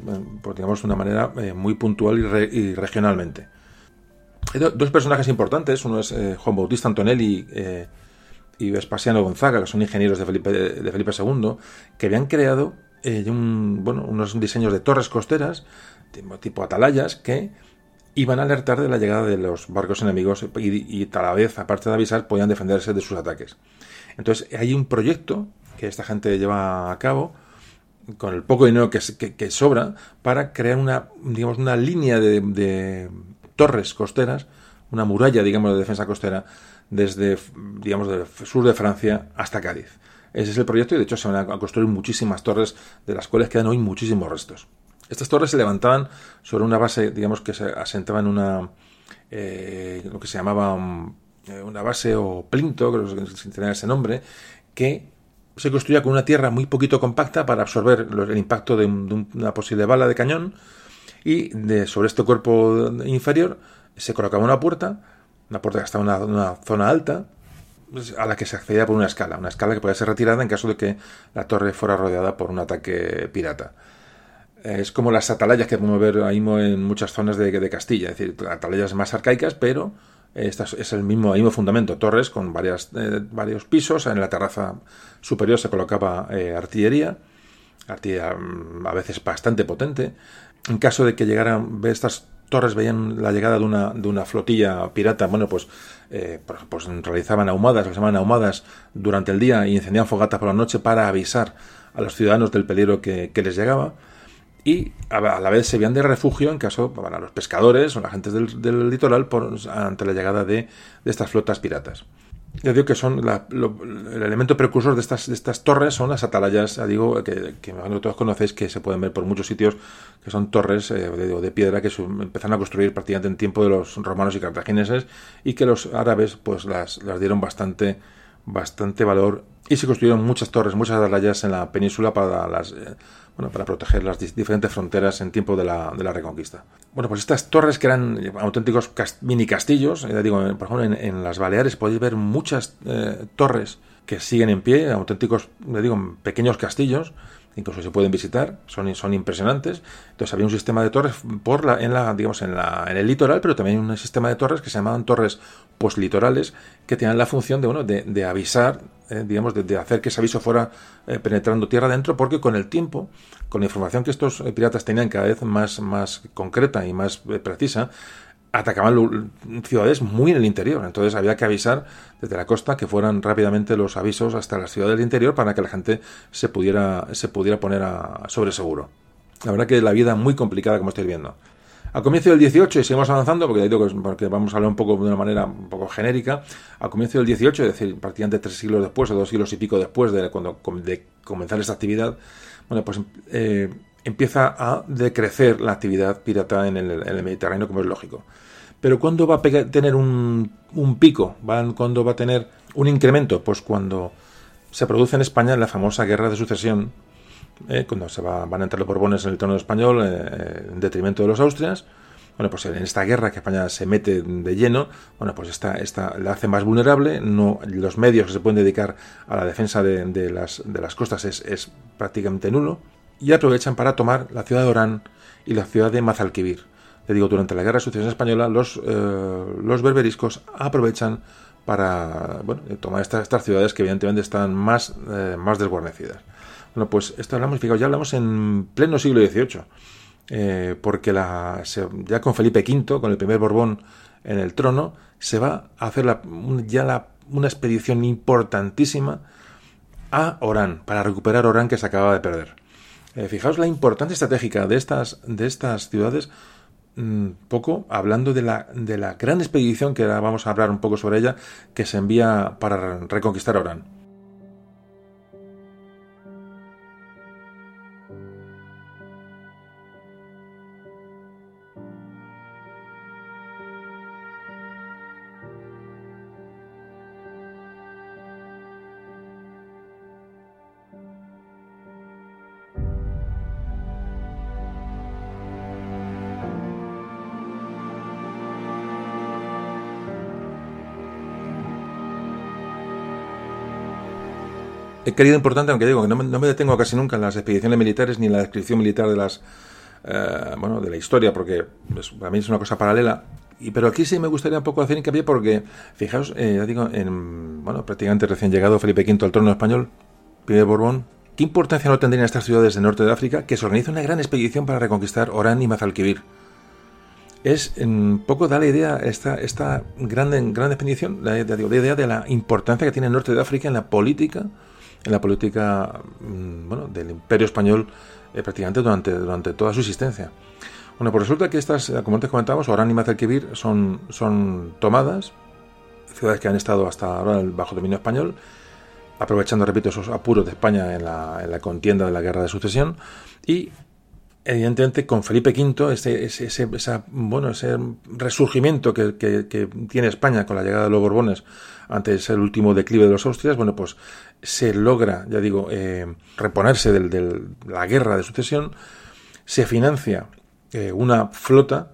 digamos, de una manera eh, muy puntual y, regionalmente. Hay dos personajes importantes, uno es eh, Juan Bautista Antonelli y Vespasiano Gonzaga, que son ingenieros de Felipe, II, que habían creado bueno, unos diseños de torres costeras, tipo, atalayas, que iban a alertar de la llegada de los barcos enemigos y, y la vez, aparte de avisar, podían defenderse de sus ataques. Entonces hay un proyecto que esta gente lleva a cabo con el poco dinero que, sobra para crear una, digamos, una línea de, torres costeras, una muralla, digamos, de defensa costera desde, digamos, del sur de Francia hasta Cádiz. Ese es el proyecto y de hecho se van a construir muchísimas torres de las cuales quedan hoy muchísimos restos. Estas torres se levantaban sobre una base, digamos, que se asentaba en una, eh, lo que se llamaba eh, una base o plinto, creo que ese nombre, que se construía con una tierra muy poquito compacta para absorber el impacto de, una posible bala de cañón y de, sobre este cuerpo inferior se colocaba una puerta, una puerta que estaba en una, zona alta, pues, a la que se accedía por una escala, una escala que podía ser retirada en caso de que la torre fuera rodeada por un ataque pirata. Es como las atalayas que podemos ver ahí en muchas zonas de, de Castilla, es decir, atalayas más arcaicas, pero es el mismo, mismo fundamento, torres con varias, eh, varios pisos. En la terraza superior se colocaba eh, artillería, artillería mm, a veces bastante potente. En caso de que llegaran, estas torres veían la llegada de una, de una flotilla pirata, bueno, pues, eh, pues, realizaban ahumadas, se llamaban ahumadas durante el día y encendían fogatas por la noche para avisar a los ciudadanos del peligro que les llegaba y a la vez se servían de refugio en caso para los pescadores o la gente del, litoral por, ante la llegada de, estas flotas piratas. Ya digo que son el elemento precursor de estas, de estas torres son las atalayas, ya digo, que, que todos conocéis que se pueden ver por muchos sitios, que son torres eh, de, de, piedra que empezaron a construir prácticamente en tiempo de los romanos y cartagineses y que los árabes pues las, dieron bastante, bastante valor y se construyeron muchas torres, muchas atalayas en la península para las... Eh, bueno, para proteger las diferentes fronteras en tiempo de la, de la, Reconquista. Bueno, pues estas torres que eran auténticos mini castillos, ya digo, por ejemplo, en, las Baleares podéis ver muchas eh, torres que siguen en pie, auténticos, ya digo, pequeños castillos, incluso se pueden visitar, son, son impresionantes. Entonces había un sistema de torres por la, en la, digamos, en, la, en el litoral, pero también un sistema de torres que se llamaban torres postlitorales, que tenían la función de, bueno, de avisar eh, digamos, de, hacer que ese aviso fuera eh, penetrando tierra adentro, porque con el tiempo, con la información que estos eh, piratas tenían cada vez más, más concreta y más precisa, atacaban ciudades muy en el interior. Entonces había que avisar desde la costa que fueran rápidamente los avisos hasta las ciudades del interior para que la gente se pudiera, se pudiera poner a, sobre seguro. La verdad que la vida muy complicada como estáis viendo. Al comienzo del 18, y seguimos avanzando, porque, digo porque vamos a hablar un poco de una manera un poco genérica, al comienzo del 18, es decir, prácticamente tres siglos después, o dos siglos y pico después de, cuando, de comenzar esta actividad, bueno, pues eh, empieza a decrecer la actividad pirata en el, Mediterráneo, como es lógico. Pero ¿cuándo va a tener un, un pico? ¿Cuándo va a tener un incremento? Pues cuando se produce en España la famosa guerra de sucesión eh, cuando se van a entrar los Borbones en el trono español eh, en detrimento de los Austrias. Bueno, pues en esta guerra que España se mete de lleno, bueno, pues esta, esta la hace más vulnerable, no, los medios que se pueden dedicar a la defensa de, las, de las costas es, prácticamente nulo, y aprovechan para tomar la ciudad de Orán y la ciudad de Mazalquivir. Te digo, durante la guerra de sucesión española, los, eh, los berberiscos aprovechan para tomar estas, estas ciudades que evidentemente están más, más desguarnecidas. Bueno, pues esto hablamos, fijaos, ya hablamos en pleno siglo XVIII. eh, porque la, ya con Felipe V, con el primer Borbón en el trono, se va a hacer la, ya una expedición importantísima a Orán, para recuperar Orán que se acaba de perder. Eh, fijaos la importancia estratégica de estas, de estas ciudades, mm, poco hablando de la, de la gran expedición que vamos a hablar un poco sobre ella, que se envía para reconquistar Orán. He querido importante, aunque digo que no me, detengo casi nunca en las expediciones militares ni en la descripción militar de las eh, bueno de la historia, porque para mí es una cosa paralela. Y, pero aquí sí me gustaría un poco hacer hincapié porque, fijaos, eh, ya digo, en, bueno, prácticamente recién llegado Felipe V al trono español, de Borbón, ¿qué importancia no tendrían estas ciudades del norte de África que se organiza una gran expedición para reconquistar Orán y Mazalquivir? es un poco da la idea esta, esta gran, gran expedición, la, la, idea de la importancia que tiene el norte de África en la política en la política mm, bueno, del imperio español eh, prácticamente durante, durante toda su existencia. Bueno, pues resulta que estas, eh, como antes comentábamos, Orán y Mazalquivir son, son tomadas, ciudades que han estado hasta ahora bajo dominio español, aprovechando, repito, esos apuros de España en la, en la contienda de la guerra de sucesión, y evidentemente con Felipe V, ese, ese, bueno, ese resurgimiento que, que, tiene España con la llegada de los Borbones antes el último declive de los Austrias, bueno, pues se logra, ya digo, eh, reponerse de la guerra de sucesión, se financia eh, una flota.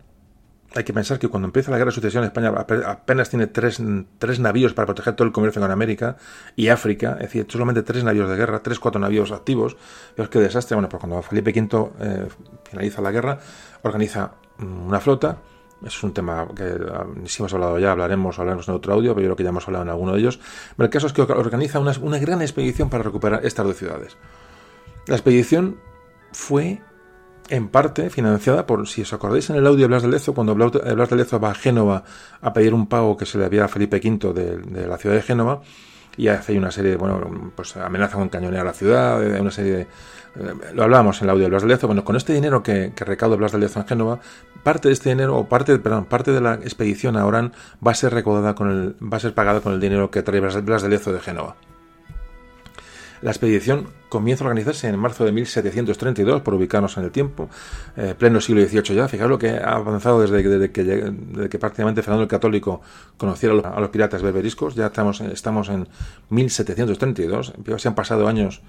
Hay que pensar que cuando empieza la guerra de sucesión España apenas tiene tres, tres navíos para proteger todo el comercio con América y África, es decir, solamente tres navíos de guerra, tres, cuatro navíos activos. Veos qué desastre. Bueno, pues cuando Felipe V eh, finaliza la guerra, organiza mm, una flota, es un tema que ah, si hemos hablado ya, hablaremos, hablaremos en otro audio, pero yo creo que ya hemos hablado en alguno de ellos. Pero el caso es que organiza una, una gran expedición para recuperar estas dos ciudades. La expedición fue en parte financiada por, si os acordáis en el audio de Blas de Lezo, cuando Blas de Lezo va a Génova a pedir un pago que se le había a Felipe V de, de la ciudad de Génova, y hace una serie, bueno, pues amenaza con cañonear la ciudad, una serie de, eh, lo hablábamos en el audio de Blas de Lezo, bueno, con este dinero que, que recauda Blas de Lezo en Génova, parte de este dinero, o parte, perdón, parte de la expedición a Orán va a ser recaudada con el, va a ser pagada con el dinero que trae Blas de Lezo de Génova. La expedición comienza a organizarse en marzo de 1732, por ubicarnos en el tiempo, eh, pleno siglo XVIII ya. Fijaos lo que ha avanzado desde, que, desde que prácticamente Fernando el Católico conociera a los, piratas berberiscos. Ya estamos, estamos en 1732. Se han pasado años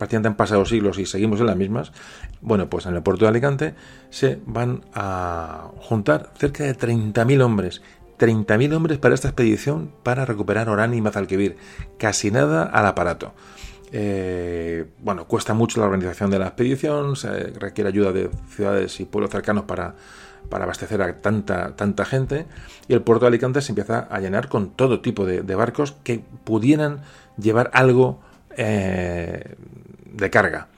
prácticamente han pasado siglos y seguimos en las mismas, bueno, pues en el puerto de Alicante se van a juntar cerca de 30.000 hombres. 30.000 hombres para esta expedición para recuperar Orán y Mazalquivir. Casi nada al aparato. Eh, bueno, cuesta mucho la organización de la expedición, se requiere ayuda de ciudades y pueblos cercanos para, para abastecer a tanta, tanta gente y el puerto de Alicante se empieza a llenar con todo tipo de, barcos que pudieran llevar algo eh, de carga.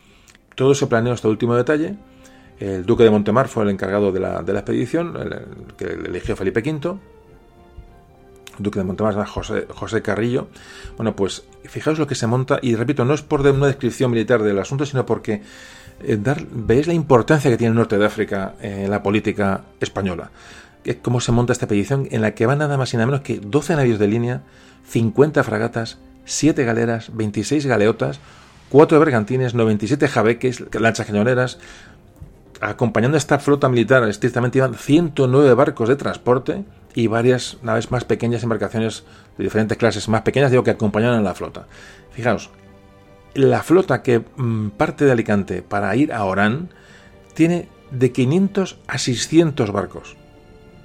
Todo se planeó hasta el último detalle. El duque de Montemar fue el encargado de la, de la expedición, el, que eligió Felipe V. Duque de Montemar, José, José Carrillo. Bueno, pues fijaos lo que se monta, y repito, no es por una descripción militar del asunto, sino porque eh, dar, veis la importancia que tiene el norte de África en la política española. Cómo se monta esta expedición en la que van nada más y nada menos que 12 navíos de línea, 50 fragatas, 7 galeras, 26 galeotas, 4 bergantines, 97 jabeques, lanchas cañoneras. Acompañando a esta flota militar, estrictamente iban 109 barcos de transporte y varias naves más pequeñas, embarcaciones de diferentes clases más pequeñas, digo, que acompañaban a la flota. Fijaos, la flota que mm, parte de Alicante para ir a Orán tiene de 500 a 600 barcos.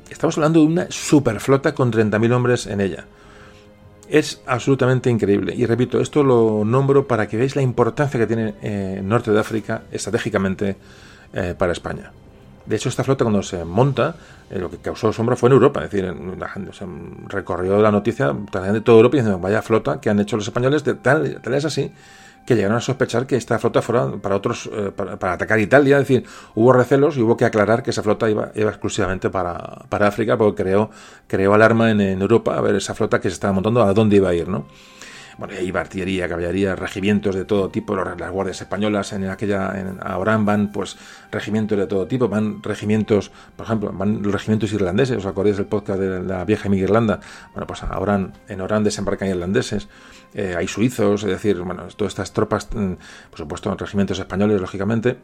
Estamos hablando de una superflota con 30.000 hombres en ella. Es absolutamente increíble. Y repito, esto lo nombro para que veáis la importancia que tiene eh, Norte de África estratégicamente eh, para España. De hecho, esta flota cuando se monta, eh, lo que causó sombra fue en Europa. Es decir, la gente se recorrió la noticia de toda Europa y diciendo, vaya flota que han hecho los españoles, de tal, tal es así que llegaron a sospechar que esta flota fuera para otros, eh, para, atacar Italia. Es decir, hubo recelos y hubo que aclarar que esa flota iba, iba exclusivamente para, para, África, porque creó, creó alarma en, en, Europa a ver esa flota que se estaba montando a dónde iba a ir, ¿no? Bueno, hay artillería, caballería, regimientos de todo tipo, las guardias españolas en aquella, en, a Orán van pues regimientos de todo tipo, van regimientos, por ejemplo, van los regimientos irlandeses, ¿os acordáis del podcast de la vieja Miguel Irlanda? Bueno, pues a Orán, en Orán desembarcan irlandeses, eh, hay suizos, es decir, bueno, todas estas tropas, mm, por supuesto, regimientos españoles, lógicamente,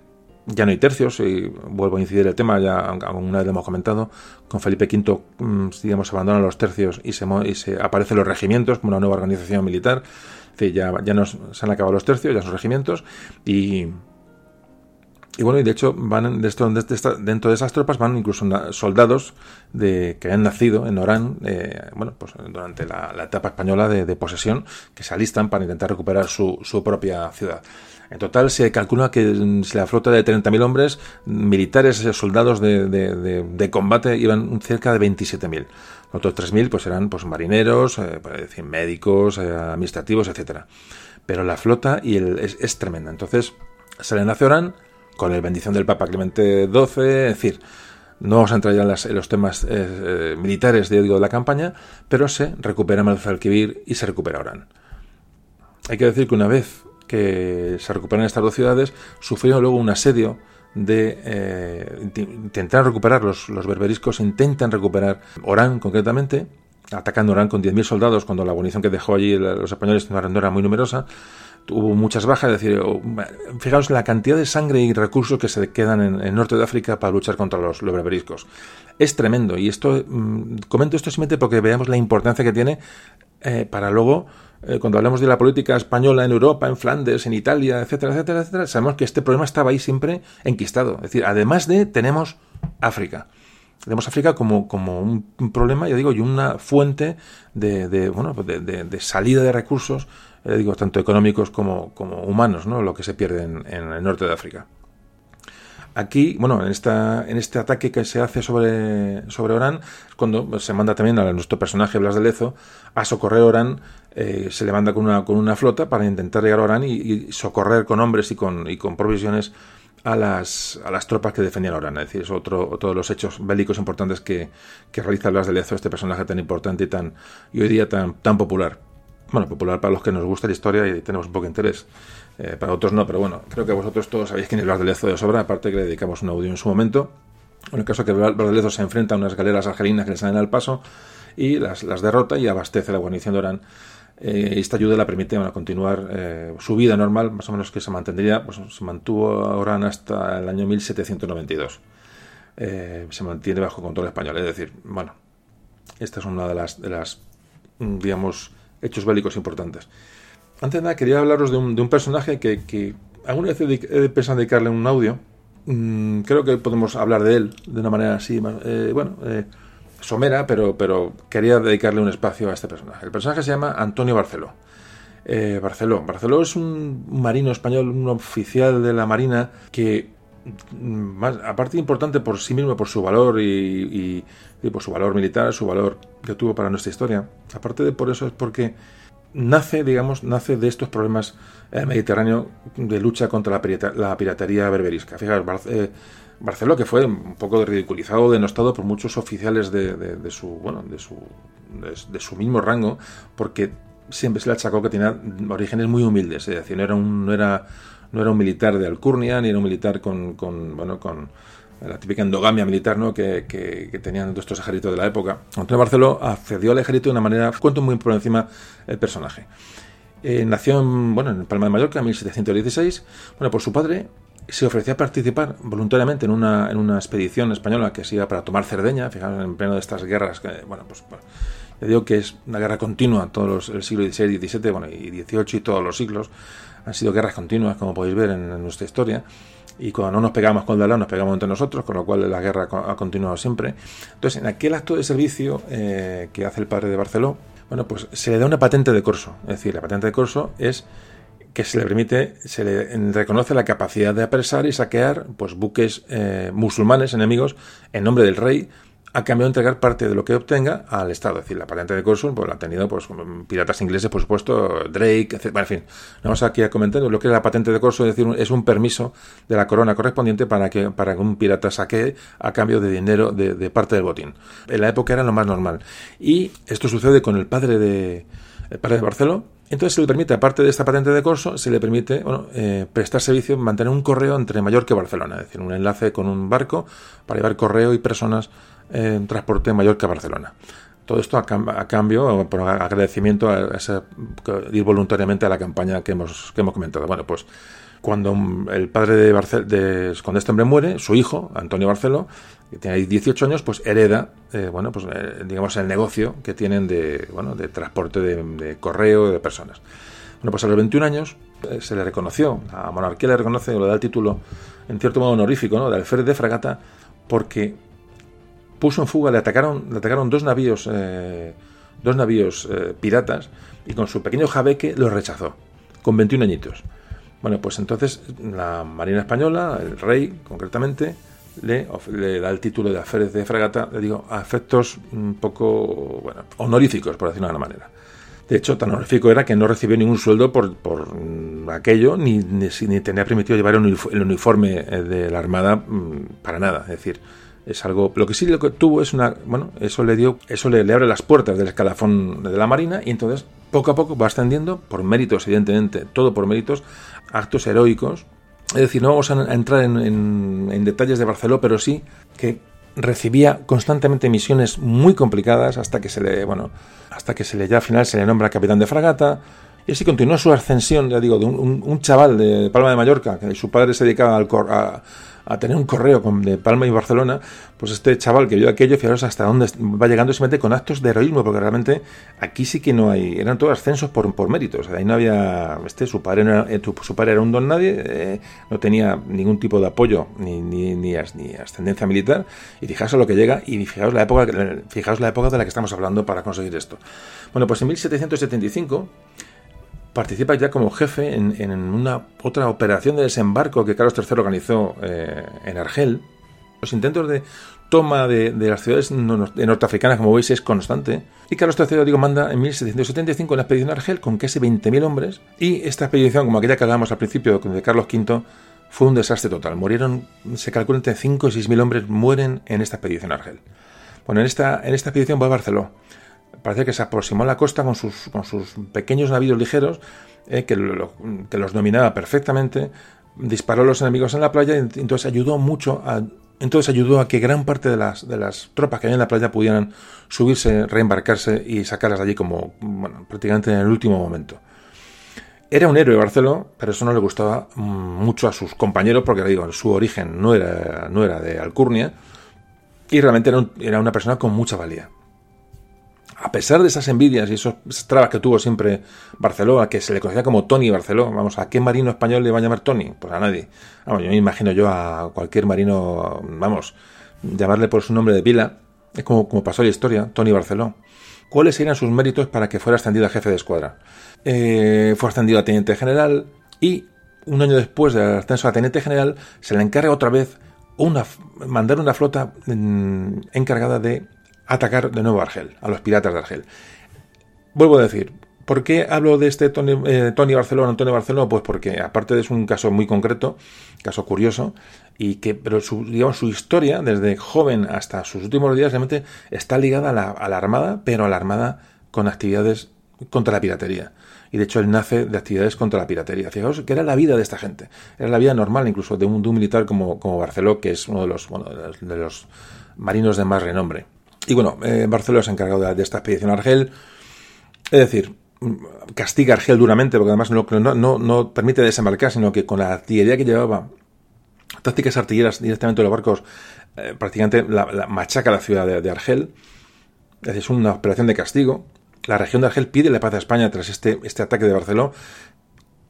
ya no hay tercios, y vuelvo a incidir el tema, ya una vez lo hemos comentado, con Felipe V, mm, digamos, abandonan los tercios y se, y se aparecen los regimientos como una nueva organización militar. ya, ya nos, se han acabado los tercios, ya son regimientos, y, y bueno, y de hecho van dentro de esas tropas van incluso soldados de, que han nacido en Orán, eh, bueno, pues durante la, etapa española de, posesión, que se alistan para intentar recuperar su propia ciudad. En total se calcula que la flota de 30.000 hombres, militares, soldados de, combate, iban cerca de 27.000. Los otros 3.000 pues eran pues, marineros, eh, decir, médicos, eh, administrativos, etcétera. Pero la flota y el, es, tremenda. Entonces salen hacia Orán con la bendición del Papa Clemente XII, es decir, no vamos a entrar ya en, los temas eh, militares de, de la campaña, pero se recupera Malzalquivir y se recupera Orán. Hay que decir que una vez que se recuperan estas dos ciudades, sufrieron luego un asedio de eh, intentar recuperar, los, berberiscos intentan recuperar Orán concretamente, atacando Orán con 10.000 soldados cuando la guarnición que dejó allí los españoles no era muy numerosa. Hubo muchas bajas, es decir, fijaos la cantidad de sangre y recursos que se quedan en el norte de África para luchar contra los, los berberiscos. Es tremendo y esto mm, comento esto simplemente porque veamos la importancia que tiene eh, para luego eh, cuando hablamos de la política española en Europa, en Flandes, en Italia, etcétera, etcétera, etcétera, sabemos que este problema estaba ahí siempre enquistado. Es decir, además de, tenemos África. Tenemos África como, como un, problema, ya digo, y una fuente de, de bueno, de, de, salida de recursos, eh, digo, tanto económicos como, como humanos, ¿no? lo que se pierde en, el norte de África. Aquí, bueno, en, esta, en este ataque que se hace sobre, sobre Orán, cuando se manda también a nuestro personaje Blas de Lezo a socorrer Orán, eh, se le manda con una, con una flota para intentar llegar a Orán y, socorrer con hombres y con, y con provisiones a las, a las tropas que defendían Orán. Es decir, es otro, otro de los hechos bélicos importantes que, que realiza Blas de Lezo, este personaje tan importante y, tan, y hoy día tan, tan popular. Bueno, popular para los que nos gusta la historia y tenemos un poco de interés. Eh, para otros no, pero bueno, creo que vosotros todos sabéis quién es Blas de Lezo de sobra, aparte que le dedicamos un audio en su momento. En el caso que Blas de Lezo se enfrenta a unas galeras argelinas que le salen al paso y las, las derrota y abastece la guarnición de Orán. Eh, esta ayuda la permite continuar eh, su vida normal, más o menos que se mantendría, pues se mantuvo Orán hasta el año 1792. se mantiene bajo control español, es decir, bueno, esta es una de las, de las digamos, hechos bélicos importantes. Antes de nada, quería hablaros de un, personaje que, alguna vez he pensado dedicarle un audio. Mm, creo que podemos hablar de él de una manera así, eh, bueno, eh, somera, pero, pero quería dedicarle un espacio a este personaje. El personaje se llama Antonio Barceló. Eh, Barceló. Barceló es un marino español, un oficial de la Marina que, mm, aparte importante por sí mismo, por su valor y, por su valor militar, su valor que tuvo para nuestra historia, aparte de por eso es porque nace, digamos, nace de estos problemas eh, mediterráneos de lucha contra la, piratería berberisca. Fijaos, eh, Barceló, que fue un poco ridiculizado, denostado por muchos oficiales de, su, bueno, de su, de, su mismo rango, porque siempre se le achacó que tenía orígenes muy humildes, es decir, no era un, no era, un militar de alcurnia, ni era un militar con, bueno, con la típica endogamia militar ¿no? que, que, tenían estos ejércitos de la época. Antonio Barceló accedió al ejército de una manera, cuento muy por encima el personaje. Eh, nació en, bueno, en Palma de Mallorca en 1716. Bueno, por su padre se ofrecía a participar voluntariamente en una, en una expedición española que se iba para tomar Cerdeña, fijaros, en pleno de estas guerras, que, bueno, pues, le digo que es una guerra continua, todos el siglo XVI, XVII, bueno, y XVIII y todos los siglos han sido guerras continuas, como podéis ver en nuestra historia y cuando no nos pegamos con el nos pegamos entre nosotros, con lo cual la guerra ha continuado siempre. Entonces, en aquel acto de servicio eh, que hace el padre de Barceló, bueno, pues se le da una patente de corso. Es decir, la patente de corso es que se le permite, se le reconoce la capacidad de apresar y saquear pues buques eh, musulmanes enemigos en nombre del rey a cambio de entregar parte de lo que obtenga al Estado. Es decir, la patente de corso pues, la han tenido pues, piratas ingleses, por supuesto, Drake, etc. en fin, vamos aquí a comentar lo que es la patente de corso, es decir, es un permiso de la corona correspondiente para que, para un pirata saque a cambio de dinero de, parte del botín. En la época era lo más normal. Y esto sucede con el padre de, el padre de Barceló, entonces se le permite, aparte de esta patente de corso, se le permite bueno, eh, prestar servicio, mantener un correo entre Mallorca y Barcelona, es decir, un enlace con un barco para llevar correo y personas en transporte Mallorca a Barcelona. Todo esto a, cambio, por agradecimiento a, ir voluntariamente a la campaña que hemos, que hemos comentado. Bueno, pues cuando el padre de, Barcel, de cuando este hombre muere, su hijo, Antonio Barceló, que tiene 18 años, pues hereda, eh, bueno, pues eh, digamos el negocio que tienen de, bueno, de transporte de, correo de personas. Bueno, pues a los 21 años eh, se le reconoció, la monarquía le reconoce le da el título, en cierto modo honorífico, ¿no? de alférez de fragata, porque puso en fuga, le atacaron, le atacaron dos navíos, dos navíos piratas y con su pequeño jabeque los rechazó, con 21 añitos. Bueno, pues entonces la Marina Española, el rey concretamente, le, le da el título de alférez de fragata, le digo, a efectos un poco bueno, honoríficos, por decirlo de alguna manera. De hecho, tan honorífico era que no recibió ningún sueldo por, por aquello, ni, ni, tenía permitido llevar el uniforme de la Armada mm, para nada. Es decir, es algo lo que sí lo que tuvo es una bueno eso le dio eso le, abre las puertas del escalafón de la marina y entonces poco a poco va ascendiendo por méritos evidentemente todo por méritos actos heroicos. Es decir no vamos a entrar en, detalles de Barceló pero sí que recibía constantemente misiones muy complicadas hasta que se le bueno hasta que se le ya al final se le nombra capitán de fragata. Y así continuó su ascensión, ya digo, de un, chaval de Palma de Mallorca, que su padre se dedicaba al a, a tener un correo con, de Palma y Barcelona, pues este chaval que vio aquello, fijaros hasta dónde va llegando simplemente con actos de heroísmo, porque realmente aquí sí que no hay, eran todos ascensos por, por méritos, ahí no había, este, su padre, era, eh, su padre era un don nadie, eh, no tenía ningún tipo de apoyo ni, ni, ni, ascendencia militar, y fijaos a lo que llega, y fijaos la época, fijaos la época de la que estamos hablando para conseguir esto. Bueno, pues en 1775 participa ya como jefe en, una otra operación de desembarco que Carlos III organizó eh, en Argel. Los intentos de toma de, las ciudades norteafricanas, como veis, es constante. Y Carlos III, digo, manda en 1775 la expedición a Argel con casi 20.000 hombres. Y esta expedición, como aquella que hablábamos al principio de Carlos V, fue un desastre total. Murieron, se calcula entre 5 y 6.000 hombres mueren en esta expedición a Argel. Bueno, en esta, en esta expedición va a parece que se aproximó a la costa con sus, con sus pequeños navíos ligeros, eh, que, los dominaba perfectamente, disparó a los enemigos en la playa y entonces ayudó mucho a, entonces ayudó a que gran parte de las, de las tropas que había en la playa pudieran subirse, reembarcarse y sacarlas de allí como, bueno, prácticamente en el último momento. Era un héroe Barceló, pero eso no le gustaba mucho a sus compañeros porque, digo, su origen no era, no era de Alcurnia y realmente era una persona con mucha valía a pesar de esas envidias y esos trabas que tuvo siempre Barceló, que se le conocía como Tony Barceló, vamos, ¿a qué marino español le va a llamar Tony? Pues a nadie. Vamos, yo me imagino yo a cualquier marino, vamos, llamarle por su nombre de pila, es como, como pasó la historia, Tony Barceló. ¿Cuáles serían sus méritos para que fuera ascendido a jefe de escuadra? Eh, fue ascendido a teniente general y un año después del ascenso a teniente general se le encarga otra vez una, mandar una flota mm, encargada de atacar de nuevo a Argel, a los piratas de Argel. Vuelvo a decir, ¿por qué hablo de este Tony, eh, Barcelona, Antonio Barcelona? Pues porque aparte es un caso muy concreto, caso curioso, y que, pero su, digamos, su historia, desde joven hasta sus últimos días, realmente está ligada a la, a la Armada, pero a la Armada con actividades contra la piratería. Y de hecho él nace de actividades contra la piratería. Fijaos que era la vida de esta gente. Era la vida normal incluso de un, de un militar como, como Barceló, que es uno de los, bueno, de los marinos de más renombre. Y bueno, eh, Barcelona se ha encargado de, esta expedición a Argel. Es decir, castiga a Argel duramente, porque además no, permite desembarcar, sino que con la artillería que llevaba, tácticas artilleras directamente de los barcos, eh, prácticamente la, machaca la ciudad de, Argel. Es decir, es una operación de castigo. La región de Argel pide la paz a España tras este, este ataque de Barcelona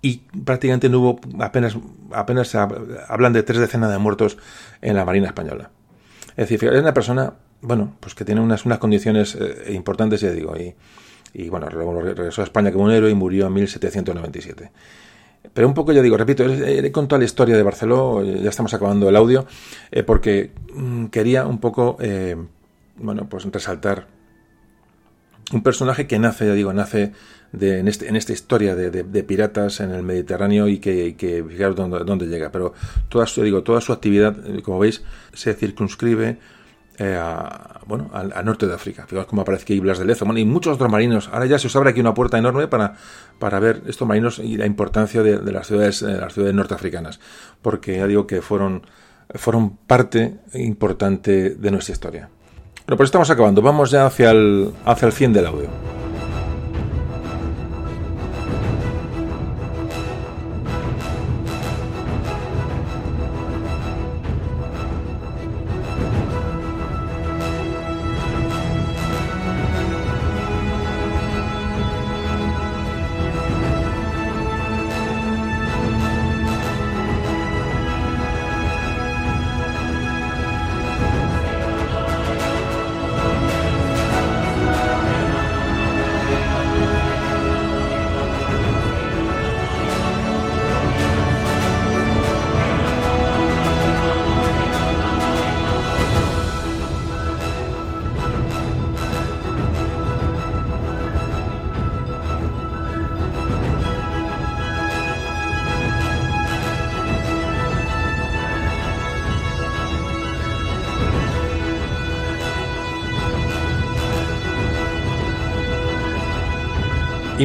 y prácticamente no hubo, apenas, apenas hablan de tres decenas de muertos en la Marina Española. Es decir, es una persona bueno, pues que tiene unas, unas condiciones eh, importantes, ya digo, y, y bueno, regresó a España como un héroe y murió en 1797. Pero un poco, ya digo, repito, he contado la historia de Barceló, ya estamos acabando el audio, eh, porque mm, quería un poco eh, bueno, pues resaltar un personaje que nace, ya digo, nace de, en, este, en esta historia de, piratas en el Mediterráneo y que, que fijaros dónde, llega. Pero toda su, digo, toda su actividad, eh, como veis, se circunscribe eh, a, bueno, al, norte de África. Fijaos cómo aparece aquí Blas de Lezo y muchos otros marinos. Ahora ya se os abre aquí una puerta enorme para, para ver estos marinos y la importancia de, las ciudades, de las ciudades norteafricanas. Porque ya digo que fueron, fueron parte importante de nuestra historia. Bueno, pues estamos acabando. Vamos ya hacia el, hacia el fin del audio.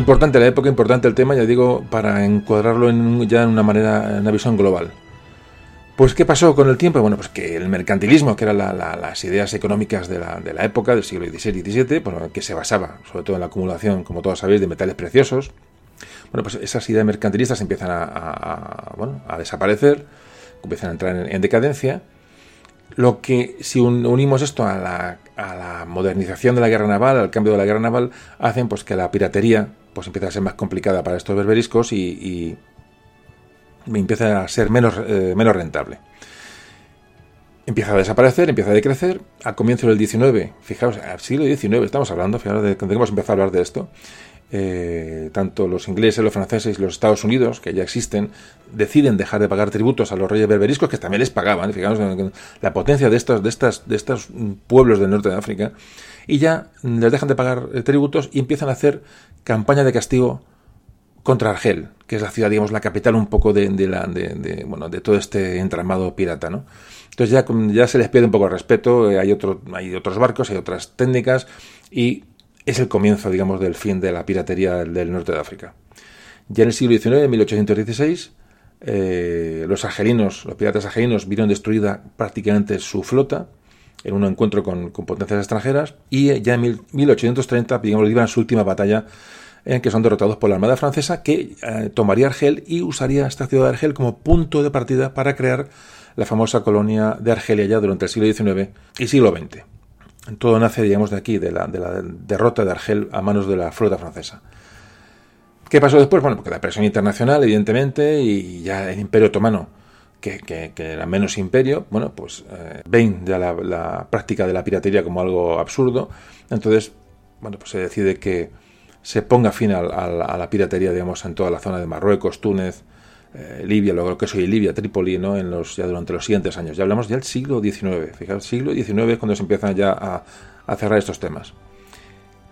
Importante la época, importante el tema, ya digo, para encuadrarlo en, ya en una manera, en una visión global. Pues, ¿qué pasó con el tiempo? Bueno, pues que el mercantilismo, que eran las ideas económicas de la, época, del siglo XVI y XVII, bueno, que se basaba sobre todo en la acumulación, como todos sabéis, de metales preciosos, bueno, pues esas ideas mercantilistas empiezan a, bueno, a desaparecer, empiezan a entrar en, decadencia. Lo que, si unimos esto a la, a la, modernización de la guerra naval, al cambio de la guerra naval, hacen pues que la piratería pues empieza a ser más complicada para estos berberiscos y, empieza a ser menos, eh, menos rentable. Empieza a desaparecer, empieza a decrecer. Al comienzo del 19, fijaos, al siglo XIX estamos hablando, fijaos de cuando a hablar de esto. Eh, tanto los ingleses, los franceses y los Estados Unidos, que ya existen, deciden dejar de pagar tributos a los reyes berberiscos, que también les pagaban. Fijaos la potencia de estos, de, estas, de estos pueblos del norte de África y ya les dejan de pagar eh, tributos y empiezan a hacer campaña de castigo contra Argel, que es la ciudad, digamos, la capital un poco de, de, bueno, de todo este entramado pirata, ¿no? Entonces ya, ya se les pierde un poco el respeto, eh, hay, otro, hay otros barcos, hay otras técnicas y es el comienzo, digamos, del fin de la piratería del norte de África. Ya en el siglo XIX, en 1816, eh, los argelinos, los piratas argelinos, vieron destruida prácticamente su flota en un encuentro con, potencias extranjeras y ya en 1830, digamos, iban su última batalla en que son derrotados por la Armada Francesa que eh, tomaría Argel y usaría esta ciudad de Argel como punto de partida para crear la famosa colonia de Argelia ya durante el siglo XIX y siglo XX. Todo nace, digamos, de aquí, de la, de la derrota de Argel a manos de la flota francesa. ¿Qué pasó después? Bueno, porque la presión internacional, evidentemente, y ya el Imperio Otomano que, era menos imperio, bueno, pues eh, ven ya la, práctica de la piratería como algo absurdo. Entonces, bueno, pues se decide que se ponga fin a, la piratería, digamos, en toda la zona de Marruecos, Túnez, eh, Libia, lo que soy Libia, Trípoli, ¿no? En los, ya durante los siguientes años. Ya hablamos ya del siglo XIX. Fijaos, siglo XIX es cuando se empiezan ya a, cerrar estos temas.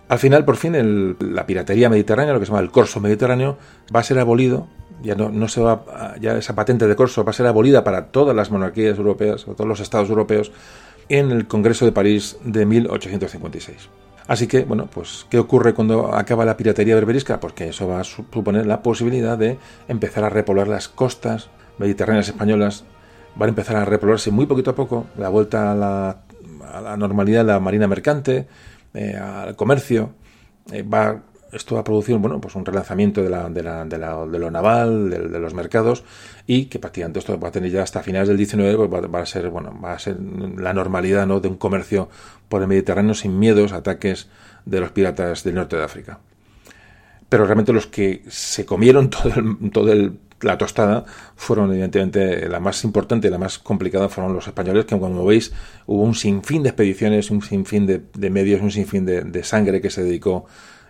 Al final, por fin, la piratería mediterránea, lo que se llama el corso mediterráneo, va a ser abolido ya no, se va, ya esa patente de corso va a ser abolida para todas las monarquías europeas, o todos los estados europeos, en el Congreso de París de 1856. Así que, bueno, pues, ¿qué ocurre cuando acaba la piratería berberisca? Pues que eso va a suponer la posibilidad de empezar a repoblar las costas mediterráneas españolas, van a empezar a repoblarse muy poquito a poco, la vuelta a la, normalidad de la marina mercante, eh, al comercio, eh, va esto va a producir bueno, pues un relanzamiento de, la, de, la, de, lo naval, de, los mercados, y que prácticamente esto va a tener ya hasta finales del 19, pues va, a ser, bueno, va a ser la normalidad ¿no? de un comercio por el Mediterráneo sin miedos, ataques de los piratas del norte de África. Pero realmente los que se comieron todo todo la tostada fueron evidentemente la más importante la más complicada fueron los españoles que como veis hubo un sinfín de expediciones un sinfín de, de medios un sinfín de, de sangre que se dedicó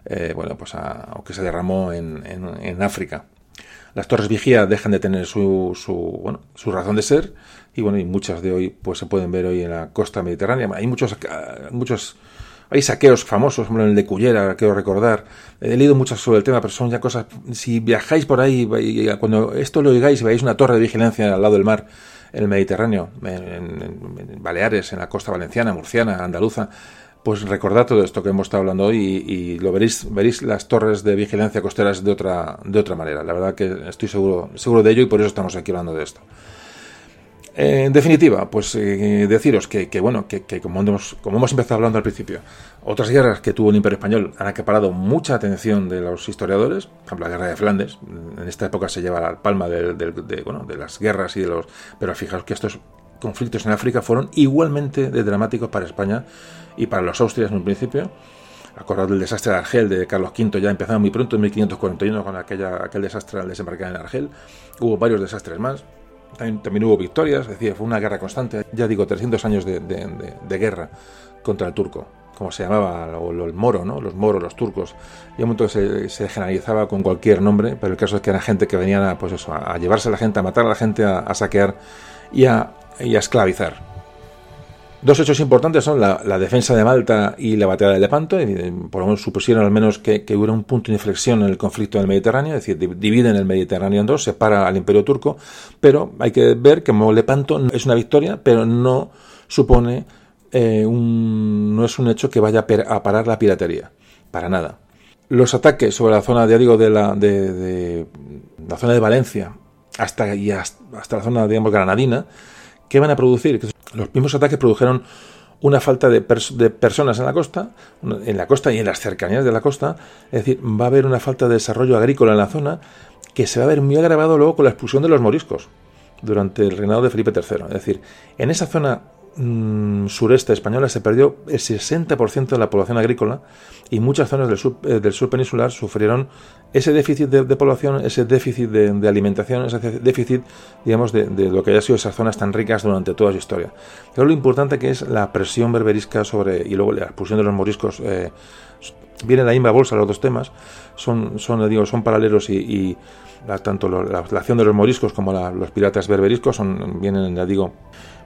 eh, bueno, pues a, o que se derramó en, en, África. las torres vigía dejan de tener su, su, bueno, su razón de ser y bueno, y muchas de hoy pues se pueden ver hoy en la costa mediterránea. Hay muchos, muchos hay saqueos famosos, como el de Cullera, quiero recordar. He leído muchas sobre el tema, pero son ya cosas. Si viajáis por ahí, cuando esto lo oigáis y veáis una torre de vigilancia al lado del mar, en el Mediterráneo, en, Baleares, en la costa valenciana, murciana, andaluza, pues recordad todo esto que hemos estado hablando hoy y, lo veréis, veréis las torres de vigilancia costeras de otra, de otra manera. La verdad que estoy seguro, seguro de ello y por eso estamos aquí hablando de esto. En definitiva, pues eh, deciros que, bueno, que, como, hemos, empezado hablando al principio, otras guerras que tuvo el Imperio Español han acaparado mucha atención de los historiadores, por ejemplo la guerra de Flandes, en esta época se lleva la palma de, bueno, de las guerras y de los... Pero fijaos que estos conflictos en África fueron igualmente de dramáticos para España y para los austrias en un principio. Acordad del desastre de Argel de Carlos V, ya empezaba muy pronto, en 1541, con aquella, aquel desastre al desembarcar en Argel. Hubo varios desastres más. También, hubo victorias, decía, fue una guerra constante. Ya digo, 300 años de, guerra contra el turco, como se llamaba, o el moro, ¿no? Los moros, los turcos. Y un momento que se, generalizaba con cualquier nombre, pero el caso es que era gente que venían a, pues eso, a llevarse a la gente, a matar a la gente, a, saquear y a, y a esclavizar. Dos hechos importantes son la, defensa de Malta y la batalla de Lepanto, por lo menos supusieron al menos que, hubiera un punto de inflexión en el conflicto del Mediterráneo, es decir, dividen el Mediterráneo en dos, separa al imperio turco, pero hay que ver que Lepanto es una victoria, pero no supone eh, un, no es un hecho que vaya a parar la piratería, para nada. Los ataques sobre la zona, ya digo, de la, de, la zona de Valencia hasta, y hasta, la zona, digamos, granadina, ¿qué van a producir? Los mismos ataques produjeron una falta de, personas en la costa, en la costa y en las cercanías de la costa, es decir, va a haber una falta de desarrollo agrícola en la zona que se va a ver muy agravado luego con la expulsión de los moriscos durante el reinado de Felipe III. Es decir, en esa zona Mm, sureste española se perdió el 60% de la población agrícola y muchas zonas del sur, eh, peninsular sufrieron ese déficit de, población, ese déficit de, alimentación, ese déficit, digamos, de, lo que haya sido esas zonas tan ricas durante toda su historia. Pero lo importante que es la presión berberisca sobre, y luego la expulsión de los moriscos, eh, viene la misma bolsa los dos temas, son, son, digo, son paralelos y, tanto la, acción de los moriscos como los piratas berberiscos son, vienen, ya digo,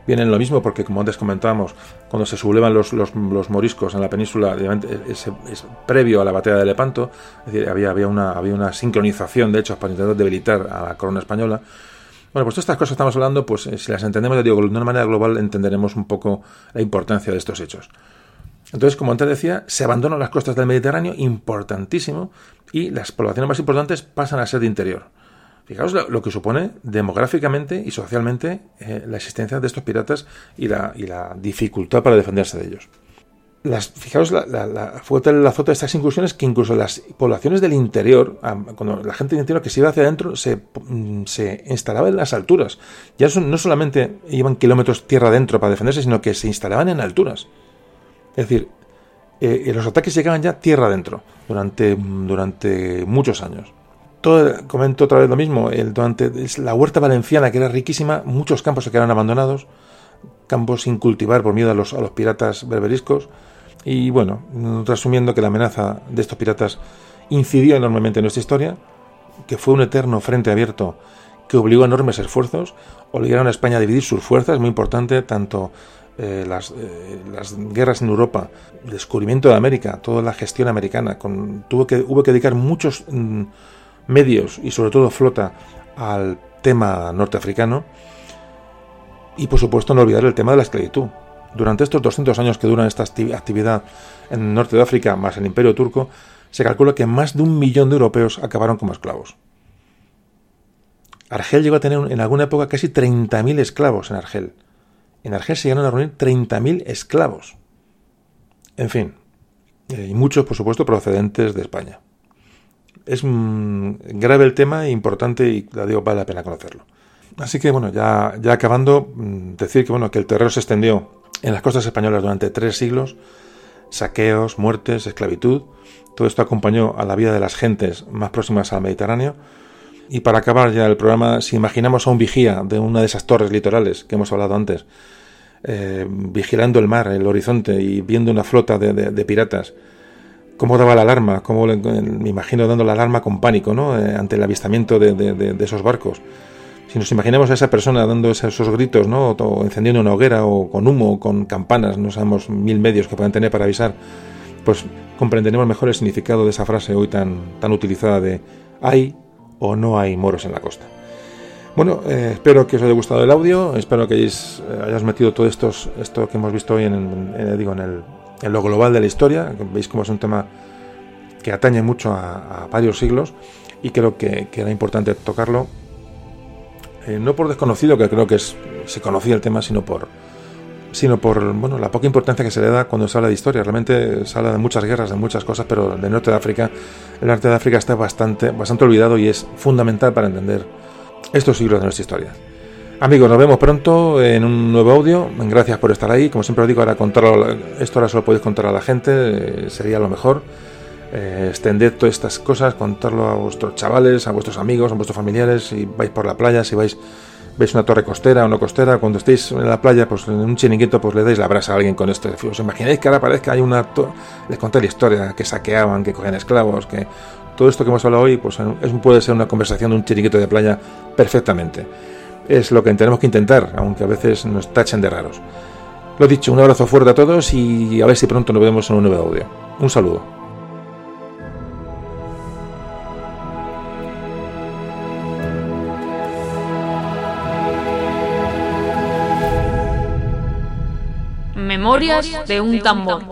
vienen lo mismo porque, como antes comentábamos, cuando se sublevan los, los, moriscos en la península, es, previo a la batalla de Lepanto, es decir, había, había, una, había una sincronización, de hecho, para intentar debilitar a la corona española. Bueno, pues todas estas cosas estamos hablando, pues eh, si las entendemos, de una manera global entenderemos un poco la importancia de estos hechos. Entonces, como antes decía, se abandonan las costas del Mediterráneo, importantísimo, y las poblaciones más importantes pasan a ser de interior. Fijaos lo, que supone demográficamente y socialmente eh, la existencia de estos piratas y la, la, dificultad para defenderse de ellos. Fijaos la, la, fuerte el azote de estas incursiones que incluso las poblaciones del interior, cuando la gente del interior que se iba hacia adentro, se, mm, instalaba en las alturas. Ya no solamente iban kilómetros tierra adentro para defenderse, sino que se instalaban en alturas. Es decir, eh, los ataques llegaban ya tierra adentro durante, durante muchos años comento otra vez lo mismo, el, durante la huerta valenciana, que era riquísima, muchos campos se quedaron abandonados, campos sin cultivar por miedo a los, a los piratas berberiscos. Y bueno, resumiendo que la amenaza de estos piratas incidió enormemente en nuestra historia, que fue un eterno frente abierto que obligó a enormes esfuerzos, obligaron a España a dividir sus fuerzas, muy importante, tanto eh, las, eh, las, guerras en Europa, el descubrimiento de América, toda la gestión americana, con, tuvo que, hubo que dedicar muchos... Mm, medios y sobre todo flota al tema norteafricano y por supuesto no olvidar el tema de la esclavitud. Durante estos 200 años que dura esta actividad en el norte de África más el imperio turco, se calcula que más de un millón de europeos acabaron como esclavos. Argel llegó a tener en alguna época casi 30.000 esclavos en Argel. En Argel se llegaron a reunir 30.000 esclavos. En fin, eh, y muchos, por supuesto, procedentes de España es grave el tema, importante y la digo, vale la pena conocerlo. Así que bueno, ya, ya acabando, mm, decir que bueno, que el terror se extendió en las costas españolas durante tres siglos, saqueos, muertes, esclavitud, todo esto acompañó a la vida de las gentes más próximas al Mediterráneo. Y para acabar ya el programa, si imaginamos a un vigía de una de esas torres litorales que hemos hablado antes, eh, vigilando el mar, el horizonte y viendo una flota de piratas, cómo daba la alarma, cómo me imagino dando la alarma con pánico, ¿no? Eh, ante el avistamiento de, esos barcos. Si nos imaginamos a esa persona dando esos, gritos, ¿no? O encendiendo una hoguera, o con humo, con campanas, no sabemos mil medios que puedan tener para avisar, pues comprenderemos mejor el significado de esa frase hoy tan, tan utilizada de hay o no hay moros en la costa. Bueno, eh, espero que os haya gustado el audio, espero que hayáis, eh, metido todo esto, esto que hemos visto hoy en, digo, en, el, en, lo global de la historia, veis como es un tema que atañe mucho a, varios siglos y creo que, era importante tocarlo, eh, no por desconocido, que creo que se conocía el tema, sino por, sino por bueno, la poca importancia que se le da cuando se habla de historia. Realmente se habla de muchas guerras, de muchas cosas, pero del norte de África, el norte de África está bastante, bastante olvidado y es fundamental para entender estos siglos de nuestra historia. Amigos, nos vemos pronto en un nuevo audio. Gracias por estar ahí. Como siempre os digo, ahora contarlo, esto ahora solo podéis contar a la gente, eh, sería lo mejor. Eh, todas estas cosas, contarlo a vuestros chavales, a vuestros amigos, a vuestros familiares, si vais por la playa, si vais veis una torre costera o no costera, cuando estéis en la playa, pues en un chiringuito, pues le dais la brasa a alguien con esto. ¿Os imagináis que ahora parezca hay una... Les conté la historia, que saqueaban, que cogían esclavos, que todo esto que hemos hablado hoy, pues es, puede ser una conversación de un chiringuito de playa perfectamente. Es lo que tenemos que intentar, aunque a veces nos tachen de raros. Lo dicho, un abrazo fuerte a todos y a ver si pronto nos vemos en un nuevo audio. Un saludo. Memorias de un tambor.